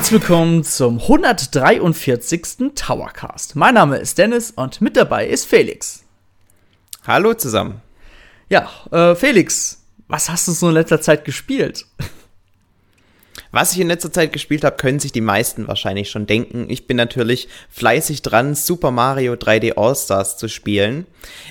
Herzlich willkommen zum 143. Towercast. Mein Name ist Dennis und mit dabei ist Felix. Hallo zusammen. Ja, äh, Felix, was hast du so in letzter Zeit gespielt? Was ich in letzter Zeit gespielt habe, können sich die meisten wahrscheinlich schon denken. Ich bin natürlich fleißig dran, Super Mario 3D All-Stars zu spielen.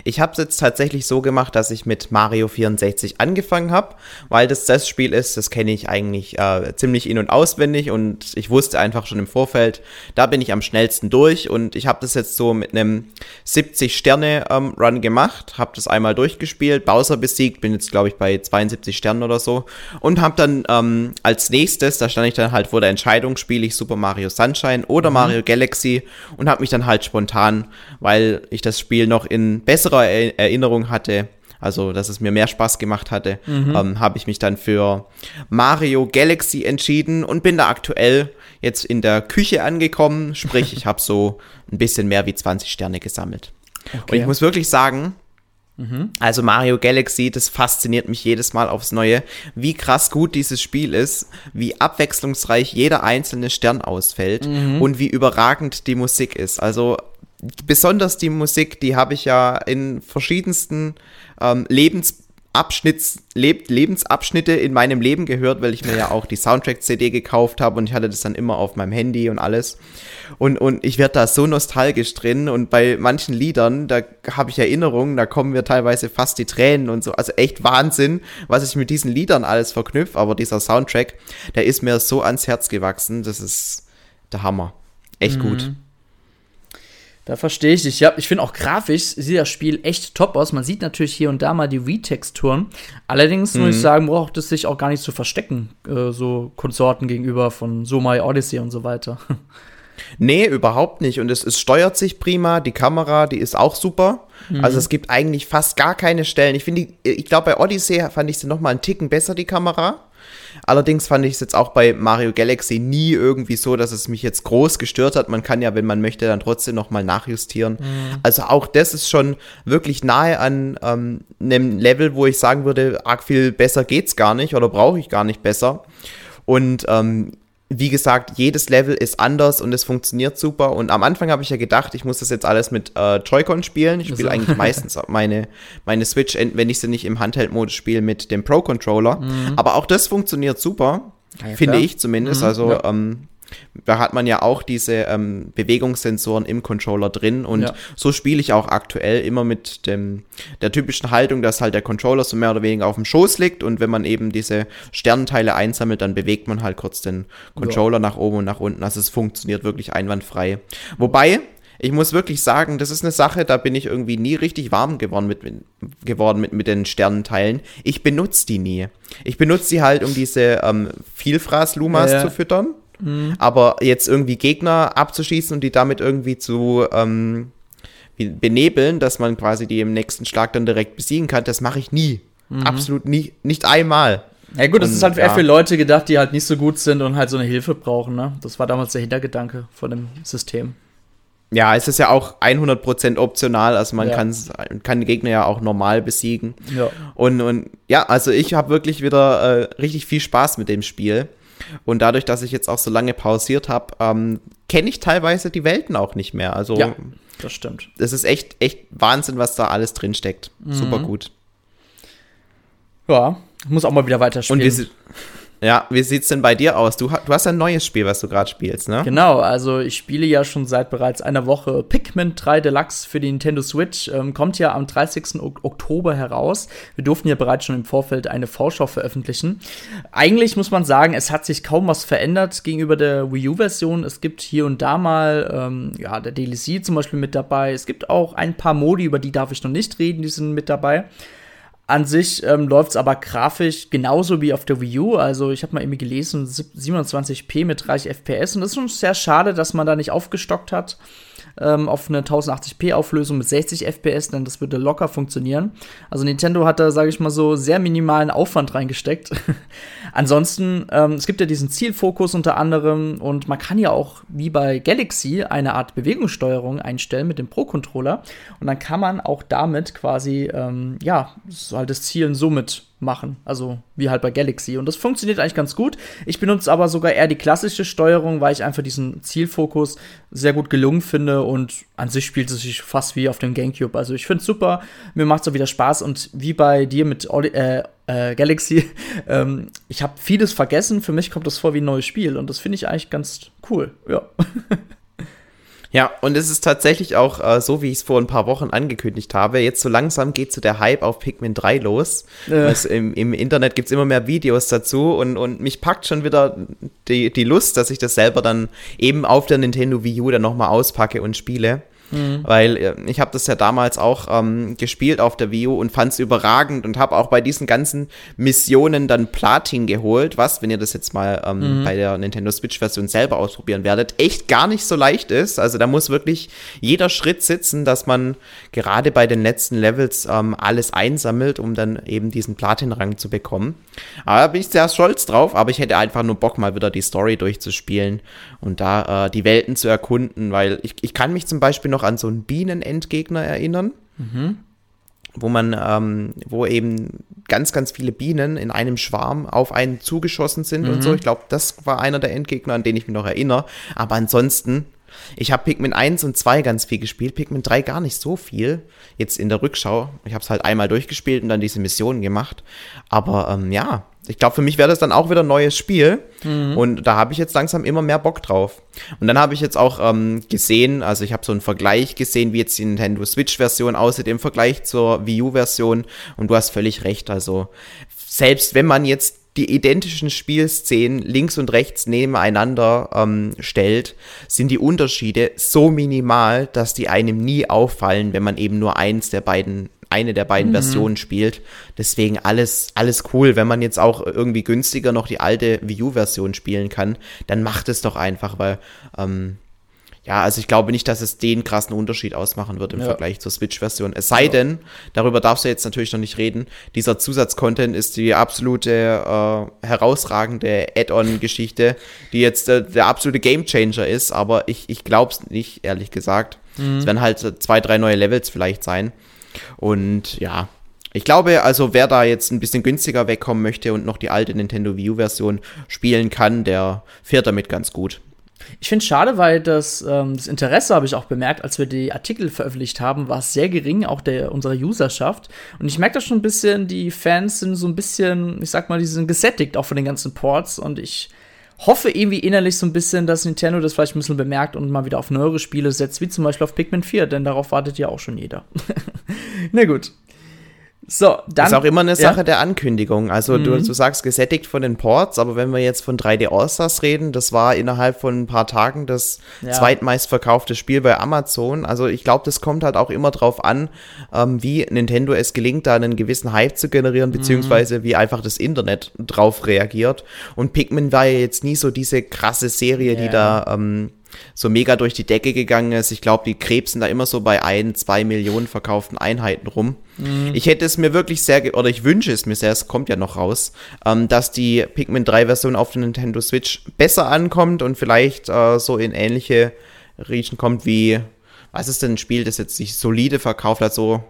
Ich habe es jetzt tatsächlich so gemacht, dass ich mit Mario 64 angefangen habe, weil das das Spiel ist, das kenne ich eigentlich äh, ziemlich in- und auswendig. Und ich wusste einfach schon im Vorfeld, da bin ich am schnellsten durch. Und ich habe das jetzt so mit einem 70-Sterne-Run ähm, gemacht, habe das einmal durchgespielt, Bowser besiegt, bin jetzt glaube ich bei 72 Sternen oder so. Und habe dann ähm, als nächstes ist. Da stand ich dann halt vor der Entscheidung, spiele ich Super Mario Sunshine oder mhm. Mario Galaxy und habe mich dann halt spontan, weil ich das Spiel noch in besserer Erinnerung hatte, also dass es mir mehr Spaß gemacht hatte, mhm. ähm, habe ich mich dann für Mario Galaxy entschieden und bin da aktuell jetzt in der Küche angekommen. Sprich, ich habe so ein bisschen mehr wie 20 Sterne gesammelt. Okay. Und ich muss wirklich sagen, Mhm. Also Mario Galaxy, das fasziniert mich jedes Mal aufs Neue, wie krass gut dieses Spiel ist, wie abwechslungsreich jeder einzelne Stern ausfällt mhm. und wie überragend die Musik ist. Also besonders die Musik, die habe ich ja in verschiedensten ähm, Lebens Abschnitts, Leb Lebensabschnitte in meinem Leben gehört, weil ich mir ja auch die Soundtrack-CD gekauft habe und ich hatte das dann immer auf meinem Handy und alles. Und, und ich werde da so nostalgisch drin und bei manchen Liedern, da habe ich Erinnerungen, da kommen mir teilweise fast die Tränen und so. Also echt Wahnsinn, was ich mit diesen Liedern alles verknüpfe, aber dieser Soundtrack, der ist mir so ans Herz gewachsen, das ist der Hammer. Echt mhm. gut. Da verstehe ich dich. Ja, ich finde auch grafisch sieht das Spiel echt top aus. Man sieht natürlich hier und da mal die Retexturen. Allerdings mhm. muss ich mhm. sagen, braucht es sich auch gar nicht zu verstecken, äh, so Konsorten gegenüber von So My Odyssey und so weiter. Nee, überhaupt nicht. Und es, es steuert sich prima. Die Kamera, die ist auch super. Mhm. Also es gibt eigentlich fast gar keine Stellen. Ich finde, ich glaube, bei Odyssey fand ich sie noch mal einen Ticken besser, die Kamera. Allerdings fand ich es jetzt auch bei Mario Galaxy nie irgendwie so, dass es mich jetzt groß gestört hat. Man kann ja, wenn man möchte, dann trotzdem nochmal nachjustieren. Mhm. Also auch das ist schon wirklich nahe an ähm, einem Level, wo ich sagen würde, arg viel besser geht's gar nicht oder brauche ich gar nicht besser. Und ähm, wie gesagt, jedes Level ist anders und es funktioniert super. Und am Anfang habe ich ja gedacht, ich muss das jetzt alles mit äh, Joy-Con spielen. Ich spiele eigentlich meistens meine, meine Switch, wenn ich sie nicht im Handheld-Modus spiele, mit dem Pro-Controller. Mhm. Aber auch das funktioniert super, ja, finde ich zumindest. Mhm, also ja. ähm, da hat man ja auch diese ähm, Bewegungssensoren im Controller drin und ja. so spiele ich auch aktuell immer mit dem, der typischen Haltung, dass halt der Controller so mehr oder weniger auf dem Schoß liegt und wenn man eben diese Sternenteile einsammelt, dann bewegt man halt kurz den Controller ja. nach oben und nach unten. Also es funktioniert wirklich einwandfrei. Wobei, ich muss wirklich sagen, das ist eine Sache, da bin ich irgendwie nie richtig warm geworden mit, geworden mit, mit den Sternenteilen. Ich benutze die nie. Ich benutze die halt, um diese ähm, Vielfraß-Lumas ja, zu füttern. Mhm. Aber jetzt irgendwie Gegner abzuschießen und die damit irgendwie zu ähm, benebeln, dass man quasi die im nächsten Schlag dann direkt besiegen kann, das mache ich nie. Mhm. Absolut nie, nicht einmal. Ja gut, das und, ist halt eher für Leute gedacht, die halt nicht so gut sind und halt so eine Hilfe brauchen, ne? Das war damals der Hintergedanke von dem System. Ja, es ist ja auch 100% optional, also man ja. kann die Gegner ja auch normal besiegen. Ja. Und, und ja, also ich habe wirklich wieder äh, richtig viel Spaß mit dem Spiel. Und dadurch, dass ich jetzt auch so lange pausiert habe, ähm, kenne ich teilweise die Welten auch nicht mehr. Also, ja, das stimmt. Es ist echt, echt Wahnsinn, was da alles drin steckt. Mhm. Super gut. Ja, muss auch mal wieder weiterspielen. Und wir, ja, wie sieht's denn bei dir aus? Du, du hast ein neues Spiel, was du gerade spielst, ne? Genau, also ich spiele ja schon seit bereits einer Woche Pikmin 3 Deluxe für die Nintendo Switch. Ähm, kommt ja am 30. Oktober heraus. Wir durften ja bereits schon im Vorfeld eine Vorschau veröffentlichen. Eigentlich muss man sagen, es hat sich kaum was verändert gegenüber der Wii U-Version. Es gibt hier und da mal, ähm, ja, der DLC zum Beispiel mit dabei. Es gibt auch ein paar Modi, über die darf ich noch nicht reden, die sind mit dabei. An sich ähm, läuft es aber grafisch genauso wie auf der Wii U. Also ich habe mal irgendwie gelesen, 27p mit 30 FPS. Und das ist schon sehr schade, dass man da nicht aufgestockt hat. Ähm, auf eine 1080p Auflösung mit 60 FPS, denn das würde locker funktionieren. Also Nintendo hat da, sage ich mal so, sehr minimalen Aufwand reingesteckt. Ansonsten, ähm, es gibt ja diesen Zielfokus unter anderem und man kann ja auch wie bei Galaxy eine Art Bewegungssteuerung einstellen mit dem Pro-Controller und dann kann man auch damit quasi, ähm, ja, halt das Zielen somit machen. Also wie halt bei Galaxy. Und das funktioniert eigentlich ganz gut. Ich benutze aber sogar eher die klassische Steuerung, weil ich einfach diesen Zielfokus sehr gut gelungen finde und an sich spielt es sich fast wie auf dem Gamecube. Also ich finde es super, mir macht es auch wieder Spaß und wie bei dir mit äh, äh, Galaxy, ähm, ich habe vieles vergessen. Für mich kommt das vor wie ein neues Spiel und das finde ich eigentlich ganz cool. Ja. Ja, und es ist tatsächlich auch äh, so, wie ich es vor ein paar Wochen angekündigt habe. Jetzt so langsam geht so der Hype auf Pikmin 3 los. Äh. Im, Im Internet gibt's immer mehr Videos dazu und, und mich packt schon wieder die, die Lust, dass ich das selber dann eben auf der Nintendo Wii U dann nochmal auspacke und spiele. Mhm. Weil äh, ich habe das ja damals auch ähm, gespielt auf der Wii U und fand es überragend und habe auch bei diesen ganzen Missionen dann Platin geholt, was, wenn ihr das jetzt mal ähm, mhm. bei der Nintendo Switch-Version selber ausprobieren werdet, echt gar nicht so leicht ist. Also da muss wirklich jeder Schritt sitzen, dass man gerade bei den letzten Levels ähm, alles einsammelt, um dann eben diesen Platin-Rang zu bekommen. Aber da bin ich sehr stolz drauf, aber ich hätte einfach nur Bock, mal wieder die Story durchzuspielen und da äh, die Welten zu erkunden, weil ich, ich kann mich zum Beispiel noch an so einen Bienenendgegner erinnern. Mhm. Wo man, ähm, wo eben ganz, ganz viele Bienen in einem Schwarm auf einen zugeschossen sind mhm. und so. Ich glaube, das war einer der Endgegner, an den ich mich noch erinnere. Aber ansonsten ich habe Pikmin 1 und 2 ganz viel gespielt, Pikmin 3 gar nicht so viel. Jetzt in der Rückschau. Ich habe es halt einmal durchgespielt und dann diese Missionen gemacht. Aber ähm, ja, ich glaube, für mich wäre das dann auch wieder ein neues Spiel. Mhm. Und da habe ich jetzt langsam immer mehr Bock drauf. Und dann habe ich jetzt auch ähm, gesehen, also ich habe so einen Vergleich gesehen, wie jetzt die Nintendo Switch-Version aussieht im Vergleich zur Wii U-Version. Und du hast völlig recht. Also selbst wenn man jetzt die identischen Spielszenen links und rechts nebeneinander ähm, stellt, sind die Unterschiede so minimal, dass die einem nie auffallen, wenn man eben nur eins der beiden eine der beiden mhm. Versionen spielt. Deswegen alles, alles cool. Wenn man jetzt auch irgendwie günstiger noch die alte Wii U-Version spielen kann, dann macht es doch einfach, weil ähm, ja, also ich glaube nicht, dass es den krassen Unterschied ausmachen wird im ja. Vergleich zur Switch-Version. Es sei ja. denn, darüber darfst du jetzt natürlich noch nicht reden, dieser Zusatzcontent ist die absolute äh, herausragende Add-on-Geschichte, die jetzt äh, der absolute Gamechanger ist, aber ich, ich glaube es nicht, ehrlich gesagt. Mhm. Es werden halt zwei, drei neue Levels vielleicht sein. Und ja, ich glaube, also wer da jetzt ein bisschen günstiger wegkommen möchte und noch die alte Nintendo Wii U-Version spielen kann, der fährt damit ganz gut. Ich finde es schade, weil das, ähm, das Interesse habe ich auch bemerkt, als wir die Artikel veröffentlicht haben, war es sehr gering, auch der unserer Userschaft. Und ich merke das schon ein bisschen, die Fans sind so ein bisschen, ich sag mal, die sind gesättigt auch von den ganzen Ports und ich hoffe irgendwie innerlich so ein bisschen, dass Nintendo das vielleicht ein bisschen bemerkt und mal wieder auf neuere Spiele setzt, wie zum Beispiel auf Pikmin 4, denn darauf wartet ja auch schon jeder. Na gut. So, dann. Ist auch immer eine Sache ja. der Ankündigung. Also, mhm. du, du sagst gesättigt von den Ports, aber wenn wir jetzt von 3D All-Stars reden, das war innerhalb von ein paar Tagen das ja. zweitmeistverkaufte Spiel bei Amazon. Also, ich glaube, das kommt halt auch immer drauf an, ähm, wie Nintendo es gelingt, da einen gewissen Hype zu generieren, beziehungsweise mhm. wie einfach das Internet drauf reagiert. Und Pikmin war ja jetzt nie so diese krasse Serie, ja. die da, ähm, so mega durch die Decke gegangen ist. Ich glaube, die krebsen da immer so bei ein, zwei Millionen verkauften Einheiten rum. Mhm. Ich hätte es mir wirklich sehr, oder ich wünsche es mir sehr, es kommt ja noch raus, ähm, dass die Pikmin 3 Version auf der Nintendo Switch besser ankommt und vielleicht äh, so in ähnliche Riechen kommt wie, was ist denn ein Spiel, das jetzt sich solide verkauft hat, so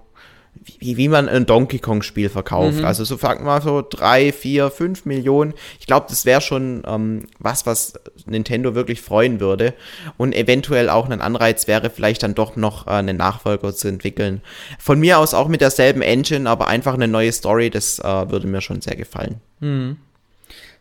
wie, wie man ein Donkey Kong-Spiel verkauft. Mhm. Also so fangen wir mal so drei, vier, fünf Millionen. Ich glaube, das wäre schon ähm, was, was Nintendo wirklich freuen würde. Und eventuell auch ein Anreiz wäre, vielleicht dann doch noch äh, einen Nachfolger zu entwickeln. Von mir aus auch mit derselben Engine, aber einfach eine neue Story, das äh, würde mir schon sehr gefallen. Mhm.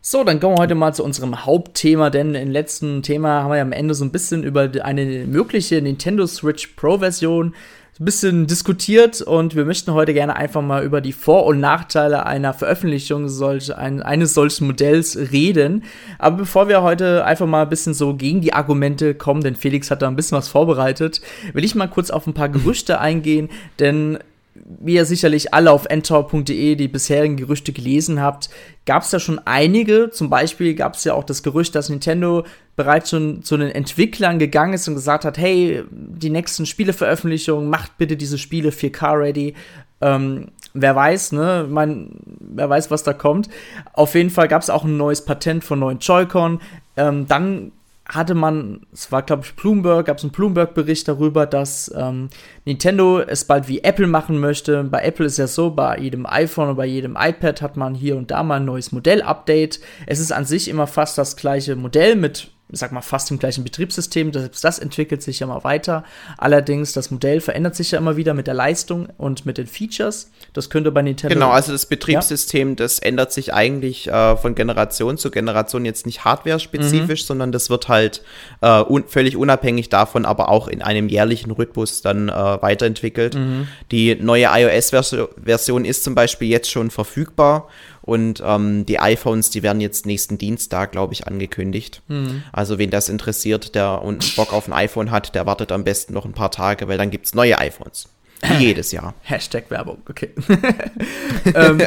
So, dann kommen wir heute mal zu unserem Hauptthema, denn im letzten Thema haben wir ja am Ende so ein bisschen über eine mögliche Nintendo Switch Pro Version ein bisschen diskutiert und wir möchten heute gerne einfach mal über die Vor- und Nachteile einer Veröffentlichung solch, ein, eines solchen Modells reden. Aber bevor wir heute einfach mal ein bisschen so gegen die Argumente kommen, denn Felix hat da ein bisschen was vorbereitet, will ich mal kurz auf ein paar Gerüchte eingehen, denn wie ihr sicherlich alle auf ntor.de die bisherigen Gerüchte gelesen habt, gab es da schon einige. Zum Beispiel gab es ja auch das Gerücht, dass Nintendo bereits schon zu den Entwicklern gegangen ist und gesagt hat, hey, die nächsten Spieleveröffentlichungen, macht bitte diese Spiele 4K-ready. Ähm, wer weiß, ne? Man, wer weiß, was da kommt. Auf jeden Fall gab es auch ein neues Patent von neuen Joy-Con. Ähm, dann hatte man, es war glaube ich Bloomberg, gab es einen Bloomberg-Bericht darüber, dass ähm, Nintendo es bald wie Apple machen möchte. Bei Apple ist ja so, bei jedem iPhone oder bei jedem iPad hat man hier und da mal ein neues Modell-Update. Es ist an sich immer fast das gleiche Modell mit sag mal, fast im gleichen Betriebssystem. Selbst das entwickelt sich ja mal weiter. Allerdings, das Modell verändert sich ja immer wieder mit der Leistung und mit den Features. Das könnte bei Nintendo. Genau, also das Betriebssystem, ja. das ändert sich eigentlich äh, von Generation zu Generation jetzt nicht hardware-spezifisch, mhm. sondern das wird halt äh, un völlig unabhängig davon, aber auch in einem jährlichen Rhythmus dann äh, weiterentwickelt. Mhm. Die neue iOS-Version ist zum Beispiel jetzt schon verfügbar und ähm, die iPhones, die werden jetzt nächsten Dienstag, glaube ich, angekündigt. Mhm. Also wen das interessiert, der und Bock auf ein iPhone hat, der wartet am besten noch ein paar Tage, weil dann gibt es neue iPhones. Wie jedes Jahr. Hashtag Werbung, okay. ähm,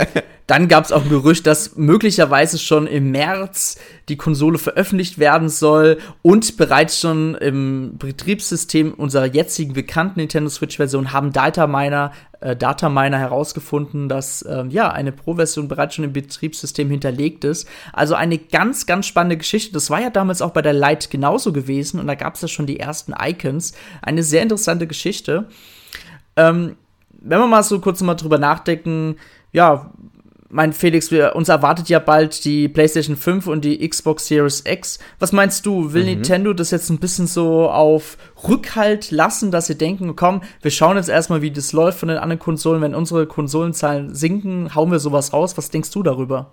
dann gab es auch ein Gerücht, dass möglicherweise schon im März die Konsole veröffentlicht werden soll und bereits schon im Betriebssystem unserer jetzigen bekannten Nintendo Switch-Version haben Dataminer, äh, Dataminer herausgefunden, dass äh, ja eine Pro-Version bereits schon im Betriebssystem hinterlegt ist. Also eine ganz, ganz spannende Geschichte. Das war ja damals auch bei der Lite genauso gewesen und da gab es ja schon die ersten Icons. Eine sehr interessante Geschichte. Ähm, wenn wir mal so kurz mal drüber nachdenken, ja, mein Felix, wir, uns erwartet ja bald die PlayStation 5 und die Xbox Series X. Was meinst du, will mhm. Nintendo das jetzt ein bisschen so auf Rückhalt lassen, dass sie denken, komm, wir schauen jetzt erstmal, wie das läuft von den anderen Konsolen. Wenn unsere Konsolenzahlen sinken, hauen wir sowas raus. Was denkst du darüber?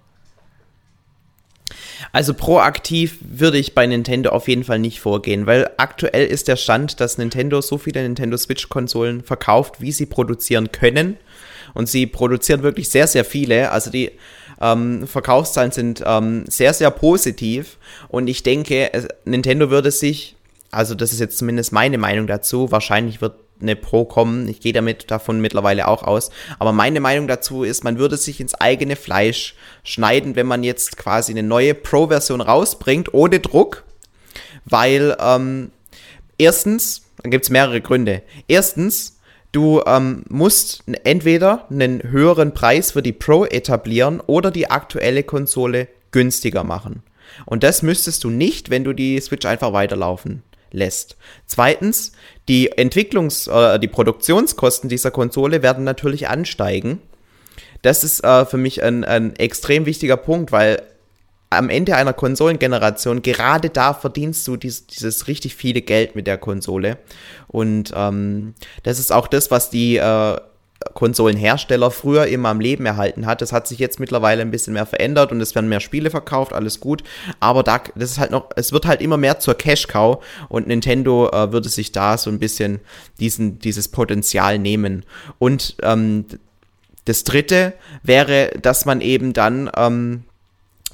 Also proaktiv würde ich bei Nintendo auf jeden Fall nicht vorgehen, weil aktuell ist der Stand, dass Nintendo so viele Nintendo Switch-Konsolen verkauft, wie sie produzieren können. Und sie produzieren wirklich sehr, sehr viele. Also die ähm, Verkaufszahlen sind ähm, sehr, sehr positiv. Und ich denke, Nintendo würde sich, also das ist jetzt zumindest meine Meinung dazu, wahrscheinlich wird eine Pro kommen. Ich gehe damit davon mittlerweile auch aus. Aber meine Meinung dazu ist, man würde sich ins eigene Fleisch schneiden, wenn man jetzt quasi eine neue Pro-Version rausbringt, ohne Druck. Weil ähm, erstens, da gibt es mehrere Gründe. Erstens, du ähm, musst entweder einen höheren Preis für die Pro etablieren oder die aktuelle Konsole günstiger machen. Und das müsstest du nicht, wenn du die Switch einfach weiterlaufen lässt. Zweitens, die Entwicklungs-, äh, die Produktionskosten dieser Konsole werden natürlich ansteigen. Das ist äh, für mich ein, ein extrem wichtiger Punkt, weil am Ende einer Konsolengeneration, gerade da verdienst du dies, dieses richtig viele Geld mit der Konsole. Und ähm, das ist auch das, was die äh, Konsolenhersteller früher immer am Leben erhalten hat. Das hat sich jetzt mittlerweile ein bisschen mehr verändert und es werden mehr Spiele verkauft, alles gut. Aber da, das ist halt noch, es wird halt immer mehr zur Cash-Cow und Nintendo äh, würde sich da so ein bisschen diesen, dieses Potenzial nehmen. Und ähm, das dritte wäre, dass man eben dann ähm,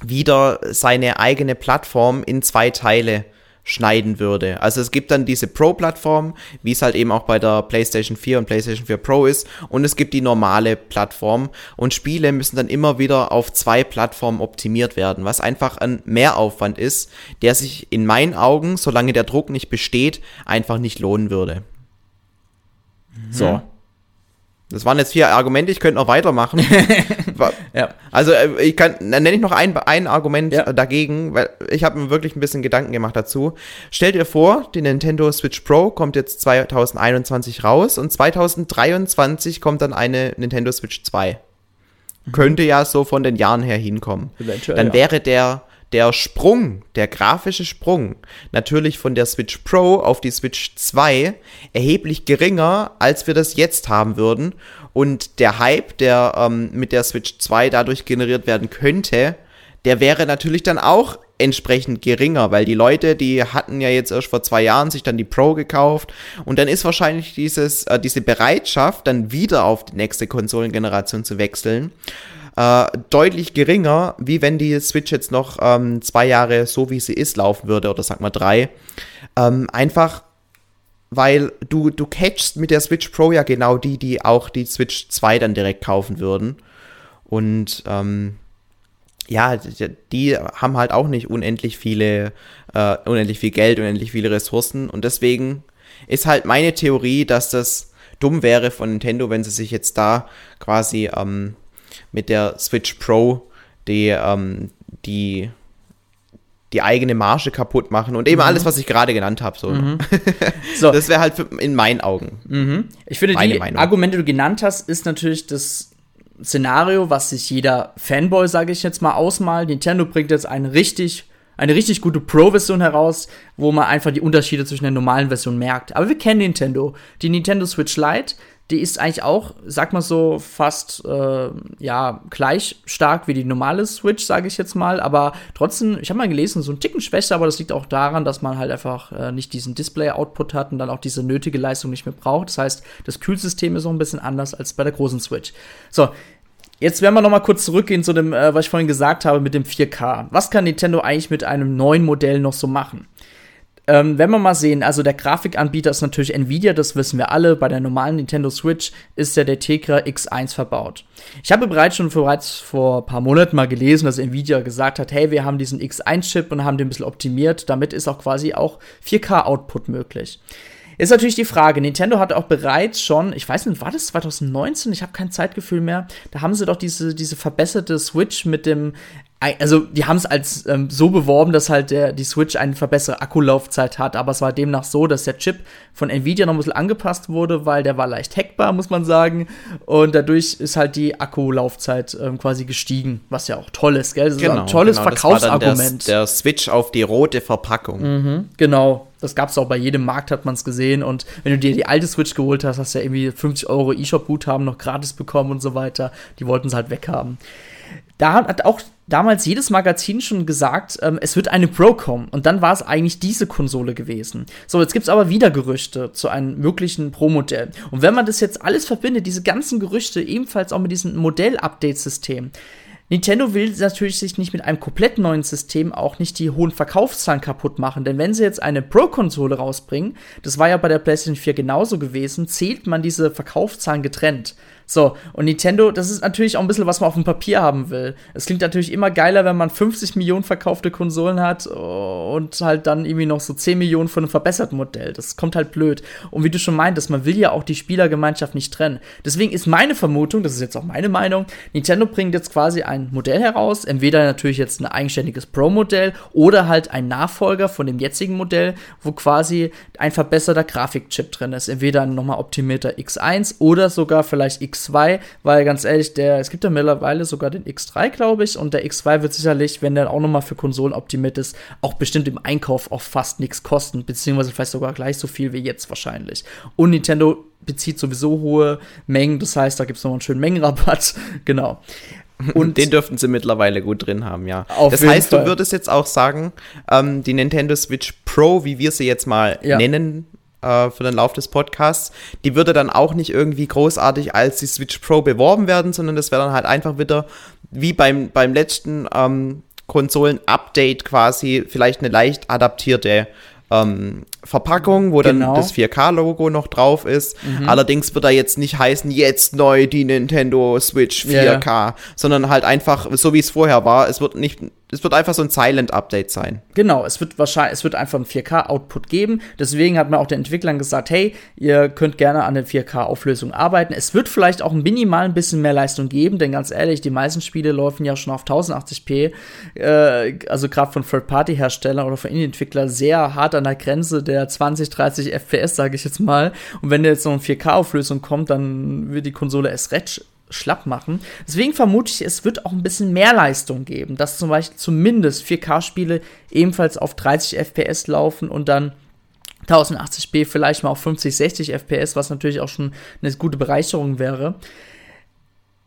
wieder seine eigene Plattform in zwei Teile schneiden würde. Also es gibt dann diese Pro-Plattform, wie es halt eben auch bei der PlayStation 4 und PlayStation 4 Pro ist, und es gibt die normale Plattform und Spiele müssen dann immer wieder auf zwei Plattformen optimiert werden, was einfach ein Mehraufwand ist, der sich in meinen Augen, solange der Druck nicht besteht, einfach nicht lohnen würde. Mhm. So. Das waren jetzt vier Argumente, ich könnte noch weitermachen. ja. Also äh, ich kann, dann nenne ich noch ein, ein Argument ja. dagegen, weil ich habe mir wirklich ein bisschen Gedanken gemacht dazu. Stell dir vor, die Nintendo Switch Pro kommt jetzt 2021 raus und 2023 kommt dann eine Nintendo Switch 2. Mhm. Könnte ja so von den Jahren her hinkommen. Eventuell, dann wäre der der Sprung, der grafische Sprung, natürlich von der Switch Pro auf die Switch 2 erheblich geringer, als wir das jetzt haben würden. Und der Hype, der ähm, mit der Switch 2 dadurch generiert werden könnte, der wäre natürlich dann auch entsprechend geringer, weil die Leute, die hatten ja jetzt erst vor zwei Jahren sich dann die Pro gekauft und dann ist wahrscheinlich dieses, äh, diese Bereitschaft, dann wieder auf die nächste Konsolengeneration zu wechseln, äh, deutlich geringer, wie wenn die Switch jetzt noch ähm, zwei Jahre so wie sie ist laufen würde oder sag mal drei. Ähm, einfach weil du, du catchst mit der Switch Pro ja genau die, die auch die Switch 2 dann direkt kaufen würden. Und ähm, ja, die haben halt auch nicht unendlich viele, äh, unendlich viel Geld, unendlich viele Ressourcen. Und deswegen ist halt meine Theorie, dass das dumm wäre von Nintendo, wenn sie sich jetzt da quasi ähm, mit der Switch Pro die, ähm, die, die eigene Marge kaputt machen und eben mhm. alles, was ich gerade genannt habe. So. Mhm. so. Das wäre halt in meinen Augen. Mhm. Ich finde, die Meinung. Argumente, die du genannt hast, ist natürlich das Szenario, was sich jeder Fanboy, sage ich jetzt mal, ausmalt. Nintendo bringt jetzt eine richtig, eine richtig gute Pro-Version heraus, wo man einfach die Unterschiede zwischen der normalen Version merkt. Aber wir kennen Nintendo. Die Nintendo Switch Lite, die ist eigentlich auch, sag mal so, fast äh, ja gleich stark wie die normale Switch, sage ich jetzt mal. Aber trotzdem, ich habe mal gelesen, so ein Ticken schwächer, aber das liegt auch daran, dass man halt einfach äh, nicht diesen Display-Output hat und dann auch diese nötige Leistung nicht mehr braucht. Das heißt, das Kühlsystem ist auch ein bisschen anders als bei der großen Switch. So, Jetzt werden wir noch mal kurz zurückgehen zu dem, äh, was ich vorhin gesagt habe mit dem 4K. Was kann Nintendo eigentlich mit einem neuen Modell noch so machen? Ähm, wenn wir mal sehen, also der Grafikanbieter ist natürlich Nvidia, das wissen wir alle. Bei der normalen Nintendo Switch ist ja der Tegra X1 verbaut. Ich habe bereits schon bereits vor ein paar Monaten mal gelesen, dass Nvidia gesagt hat, hey, wir haben diesen X1-Chip und haben den ein bisschen optimiert. Damit ist auch quasi auch 4K-Output möglich. Ist natürlich die Frage, Nintendo hat auch bereits schon, ich weiß nicht, war das 2019? Ich habe kein Zeitgefühl mehr. Da haben sie doch diese, diese verbesserte Switch mit dem also die haben es als ähm, so beworben, dass halt der, die Switch eine verbesserte Akkulaufzeit hat, aber es war demnach so, dass der Chip von Nvidia noch ein bisschen angepasst wurde, weil der war leicht hackbar, muss man sagen, und dadurch ist halt die Akkulaufzeit ähm, quasi gestiegen, was ja auch toll ist, gell? Das genau, ist ein tolles genau, Verkaufsargument. Der, der, Switch auf die rote Verpackung. Mhm, genau. Das gab es auch bei jedem Markt, hat man es gesehen. Und wenn du dir die alte Switch geholt hast, hast du ja irgendwie 50 Euro eShop-Guthaben noch gratis bekommen und so weiter. Die wollten es halt weghaben. Da hat auch damals jedes Magazin schon gesagt, ähm, es wird eine Pro kommen. Und dann war es eigentlich diese Konsole gewesen. So, jetzt gibt es aber wieder Gerüchte zu einem möglichen Pro-Modell. Und wenn man das jetzt alles verbindet, diese ganzen Gerüchte, ebenfalls auch mit diesem Modell-Update-System, Nintendo will natürlich sich nicht mit einem komplett neuen System auch nicht die hohen Verkaufszahlen kaputt machen, denn wenn sie jetzt eine Pro-Konsole rausbringen, das war ja bei der PlayStation 4 genauso gewesen, zählt man diese Verkaufszahlen getrennt. So, und Nintendo, das ist natürlich auch ein bisschen, was man auf dem Papier haben will. Es klingt natürlich immer geiler, wenn man 50 Millionen verkaufte Konsolen hat und halt dann irgendwie noch so 10 Millionen von einem verbesserten Modell. Das kommt halt blöd. Und wie du schon meintest, man will ja auch die Spielergemeinschaft nicht trennen. Deswegen ist meine Vermutung, das ist jetzt auch meine Meinung, Nintendo bringt jetzt quasi ein Modell heraus, entweder natürlich jetzt ein eigenständiges Pro-Modell oder halt ein Nachfolger von dem jetzigen Modell, wo quasi ein verbesserter Grafikchip drin ist. Entweder ein nochmal optimierter X1 oder sogar vielleicht X X2, weil ganz ehrlich, der, es gibt ja mittlerweile sogar den X3, glaube ich, und der X2 wird sicherlich, wenn der auch nochmal für Konsolen optimiert ist, auch bestimmt im Einkauf auch fast nichts kosten, beziehungsweise vielleicht sogar gleich so viel wie jetzt wahrscheinlich. Und Nintendo bezieht sowieso hohe Mengen, das heißt, da gibt es nochmal einen schönen Mengenrabatt, genau. Und den dürften sie mittlerweile gut drin haben, ja. das heißt, Fall. du würdest jetzt auch sagen, ähm, die Nintendo Switch Pro, wie wir sie jetzt mal ja. nennen äh, für den Lauf des Podcasts. Die würde dann auch nicht irgendwie großartig als die Switch Pro beworben werden, sondern das wäre dann halt einfach wieder wie beim, beim letzten ähm, Konsolen-Update quasi vielleicht eine leicht adaptierte ähm, Verpackung, wo genau. dann das 4K-Logo noch drauf ist. Mhm. Allerdings wird da jetzt nicht heißen, jetzt neu die Nintendo Switch 4K, yeah. sondern halt einfach, so wie es vorher war, es wird nicht es wird einfach so ein Silent-Update sein. Genau, es wird wahrscheinlich, es wird einfach einen 4K-Output geben. Deswegen hat man auch den Entwicklern gesagt, hey, ihr könnt gerne an der 4K-Auflösung arbeiten. Es wird vielleicht auch minimal ein bisschen mehr Leistung geben, denn ganz ehrlich, die meisten Spiele laufen ja schon auf 1080p, äh, also gerade von Third-Party-Herstellern oder von Indie-Entwicklern sehr hart an der Grenze der 20, 30 FPS, sage ich jetzt mal. Und wenn jetzt noch eine 4K-Auflösung kommt, dann wird die Konsole erst recht schlapp machen. Deswegen vermute ich, es wird auch ein bisschen mehr Leistung geben, dass zum Beispiel zumindest 4K-Spiele ebenfalls auf 30 FPS laufen und dann 1080p vielleicht mal auf 50, 60 FPS, was natürlich auch schon eine gute Bereicherung wäre.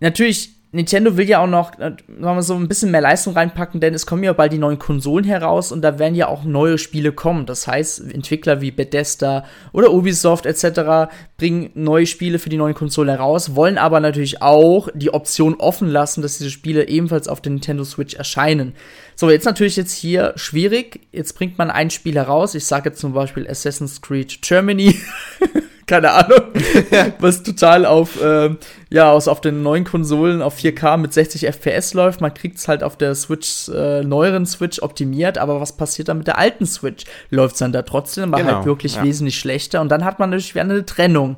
Natürlich Nintendo will ja auch noch, äh, sagen wir so, ein bisschen mehr Leistung reinpacken, denn es kommen ja bald die neuen Konsolen heraus und da werden ja auch neue Spiele kommen. Das heißt, Entwickler wie Bethesda oder Ubisoft etc. bringen neue Spiele für die neuen Konsolen heraus, wollen aber natürlich auch die Option offen lassen, dass diese Spiele ebenfalls auf der Nintendo Switch erscheinen. So, jetzt natürlich jetzt hier schwierig. Jetzt bringt man ein Spiel heraus. Ich sage jetzt zum Beispiel Assassin's Creed Germany. keine Ahnung, was total auf, äh, ja, aus, auf den neuen Konsolen auf 4K mit 60 FPS läuft. Man kriegt es halt auf der Switch, äh, neueren Switch optimiert, aber was passiert dann mit der alten Switch? Läuft es dann da trotzdem, aber genau, halt wirklich ja. wesentlich schlechter und dann hat man natürlich wieder eine Trennung.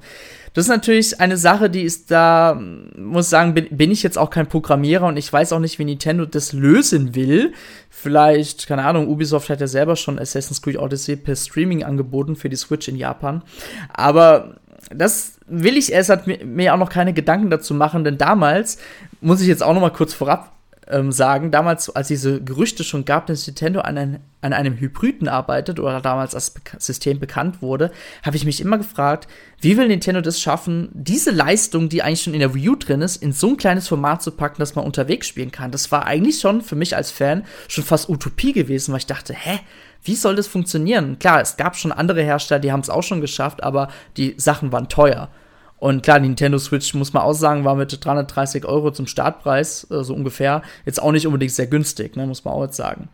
Das ist natürlich eine Sache, die ist da, muss sagen, bin, bin, ich jetzt auch kein Programmierer und ich weiß auch nicht, wie Nintendo das lösen will. Vielleicht, keine Ahnung, Ubisoft hat ja selber schon Assassin's Creed Odyssey per Streaming angeboten für die Switch in Japan. Aber das will ich erst mir, mir auch noch keine Gedanken dazu machen, denn damals, muss ich jetzt auch noch mal kurz vorab ähm, sagen, damals, als diese Gerüchte schon gab, dass Nintendo an, ein, an einem Hybriden arbeitet oder damals als Be System bekannt wurde, habe ich mich immer gefragt, wie will Nintendo das schaffen, diese Leistung, die eigentlich schon in der Wii U drin ist, in so ein kleines Format zu packen, dass man unterwegs spielen kann. Das war eigentlich schon für mich als Fan schon fast Utopie gewesen, weil ich dachte, hä, wie soll das funktionieren? Klar, es gab schon andere Hersteller, die haben es auch schon geschafft, aber die Sachen waren teuer. Und klar, Nintendo Switch, muss man auch sagen, war mit 330 Euro zum Startpreis, äh, so ungefähr, jetzt auch nicht unbedingt sehr günstig, ne, muss man auch jetzt sagen.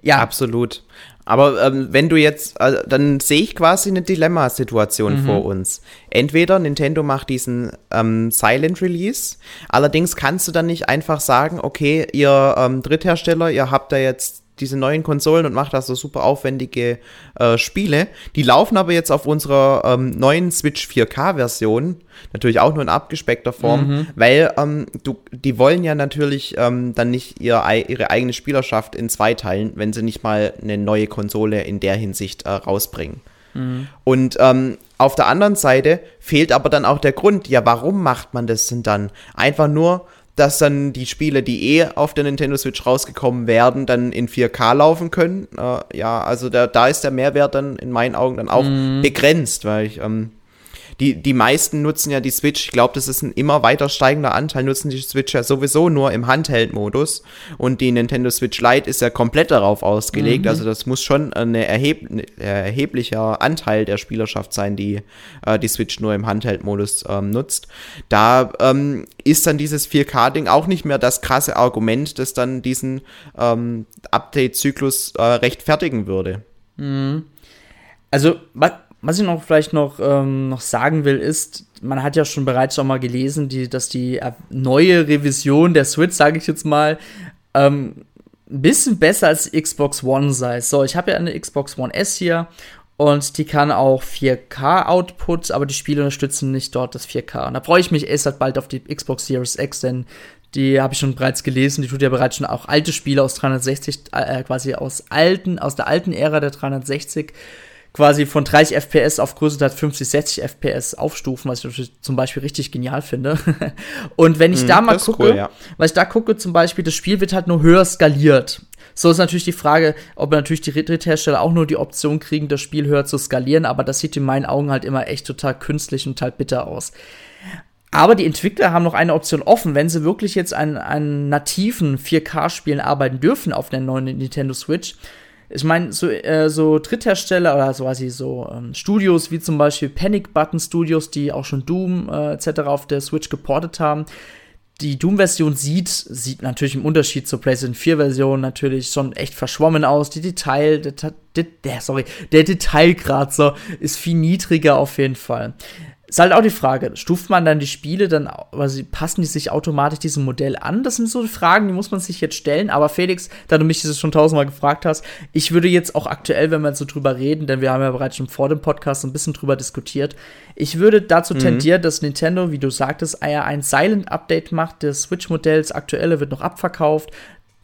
Ja. Absolut. Aber ähm, wenn du jetzt, also, dann sehe ich quasi eine Dilemma-Situation mhm. vor uns. Entweder Nintendo macht diesen ähm, Silent Release, allerdings kannst du dann nicht einfach sagen, okay, ihr ähm, Dritthersteller, ihr habt da jetzt diese neuen Konsolen und macht da so super aufwendige äh, Spiele. Die laufen aber jetzt auf unserer ähm, neuen Switch 4K-Version, natürlich auch nur in abgespeckter Form, mhm. weil ähm, du, die wollen ja natürlich ähm, dann nicht ihr, ihre eigene Spielerschaft in zwei teilen, wenn sie nicht mal eine neue Konsole in der Hinsicht äh, rausbringen. Mhm. Und ähm, auf der anderen Seite fehlt aber dann auch der Grund, ja, warum macht man das denn dann? Einfach nur, dass dann die Spiele, die eh auf der Nintendo Switch rausgekommen werden, dann in 4K laufen können. Äh, ja, also da, da ist der Mehrwert dann in meinen Augen dann auch mm. begrenzt, weil ich ähm, die, die meisten nutzen ja die Switch, ich glaube, das ist ein immer weiter steigender Anteil, nutzen die Switch ja sowieso nur im Handheld-Modus. Und die Nintendo Switch Lite ist ja komplett darauf ausgelegt. Mhm. Also das muss schon ein erheb erheblicher Anteil der Spielerschaft sein, die äh, die Switch nur im Handheld-Modus ähm, nutzt. Da ähm, ist dann dieses 4K-Ding auch nicht mehr das krasse Argument, das dann diesen ähm, Update-Zyklus äh, rechtfertigen würde. Mhm. Also, was ich noch vielleicht noch, ähm, noch sagen will, ist, man hat ja schon bereits auch mal gelesen, die, dass die neue Revision der Switch, sage ich jetzt mal, ähm, ein bisschen besser als Xbox One sei. So, ich habe ja eine Xbox One S hier und die kann auch 4K-Output, aber die Spiele unterstützen nicht dort das 4K. Und da freue ich mich erst halt bald auf die Xbox Series X, denn die habe ich schon bereits gelesen. Die tut ja bereits schon auch alte Spiele aus 360, äh, quasi aus alten, aus der alten Ära der 360 quasi von 30 FPS auf größtenteils 50, 60 FPS aufstufen, was ich zum Beispiel richtig genial finde. und wenn ich mm, da mal gucke, cool, ja. weil ich da gucke, zum Beispiel, das Spiel wird halt nur höher skaliert. So ist natürlich die Frage, ob natürlich die Dritthersteller auch nur die Option kriegen, das Spiel höher zu skalieren, aber das sieht in meinen Augen halt immer echt total künstlich und halt bitter aus. Aber die Entwickler haben noch eine Option offen, wenn sie wirklich jetzt an, an nativen 4K-Spielen arbeiten dürfen auf der neuen Nintendo Switch, ich meine, so, äh, so Dritthersteller oder so quasi so ähm, Studios wie zum Beispiel Panic Button Studios, die auch schon Doom äh, etc. auf der Switch geportet haben. Die Doom-Version sieht, sieht natürlich im Unterschied zur PlayStation 4-Version natürlich schon echt verschwommen aus. Die Detail, der, der, sorry, der Detailgrad so ist viel niedriger auf jeden Fall. Ist halt auch die Frage, stuft man dann die Spiele dann, also passen die sich automatisch diesem Modell an? Das sind so die Fragen, die muss man sich jetzt stellen. Aber Felix, da du mich das schon tausendmal gefragt hast, ich würde jetzt auch aktuell, wenn wir so drüber reden, denn wir haben ja bereits schon vor dem Podcast ein bisschen drüber diskutiert, ich würde dazu mhm. tendieren, dass Nintendo, wie du sagtest, ein Silent-Update macht des Switch-Modells. Aktuelle wird noch abverkauft.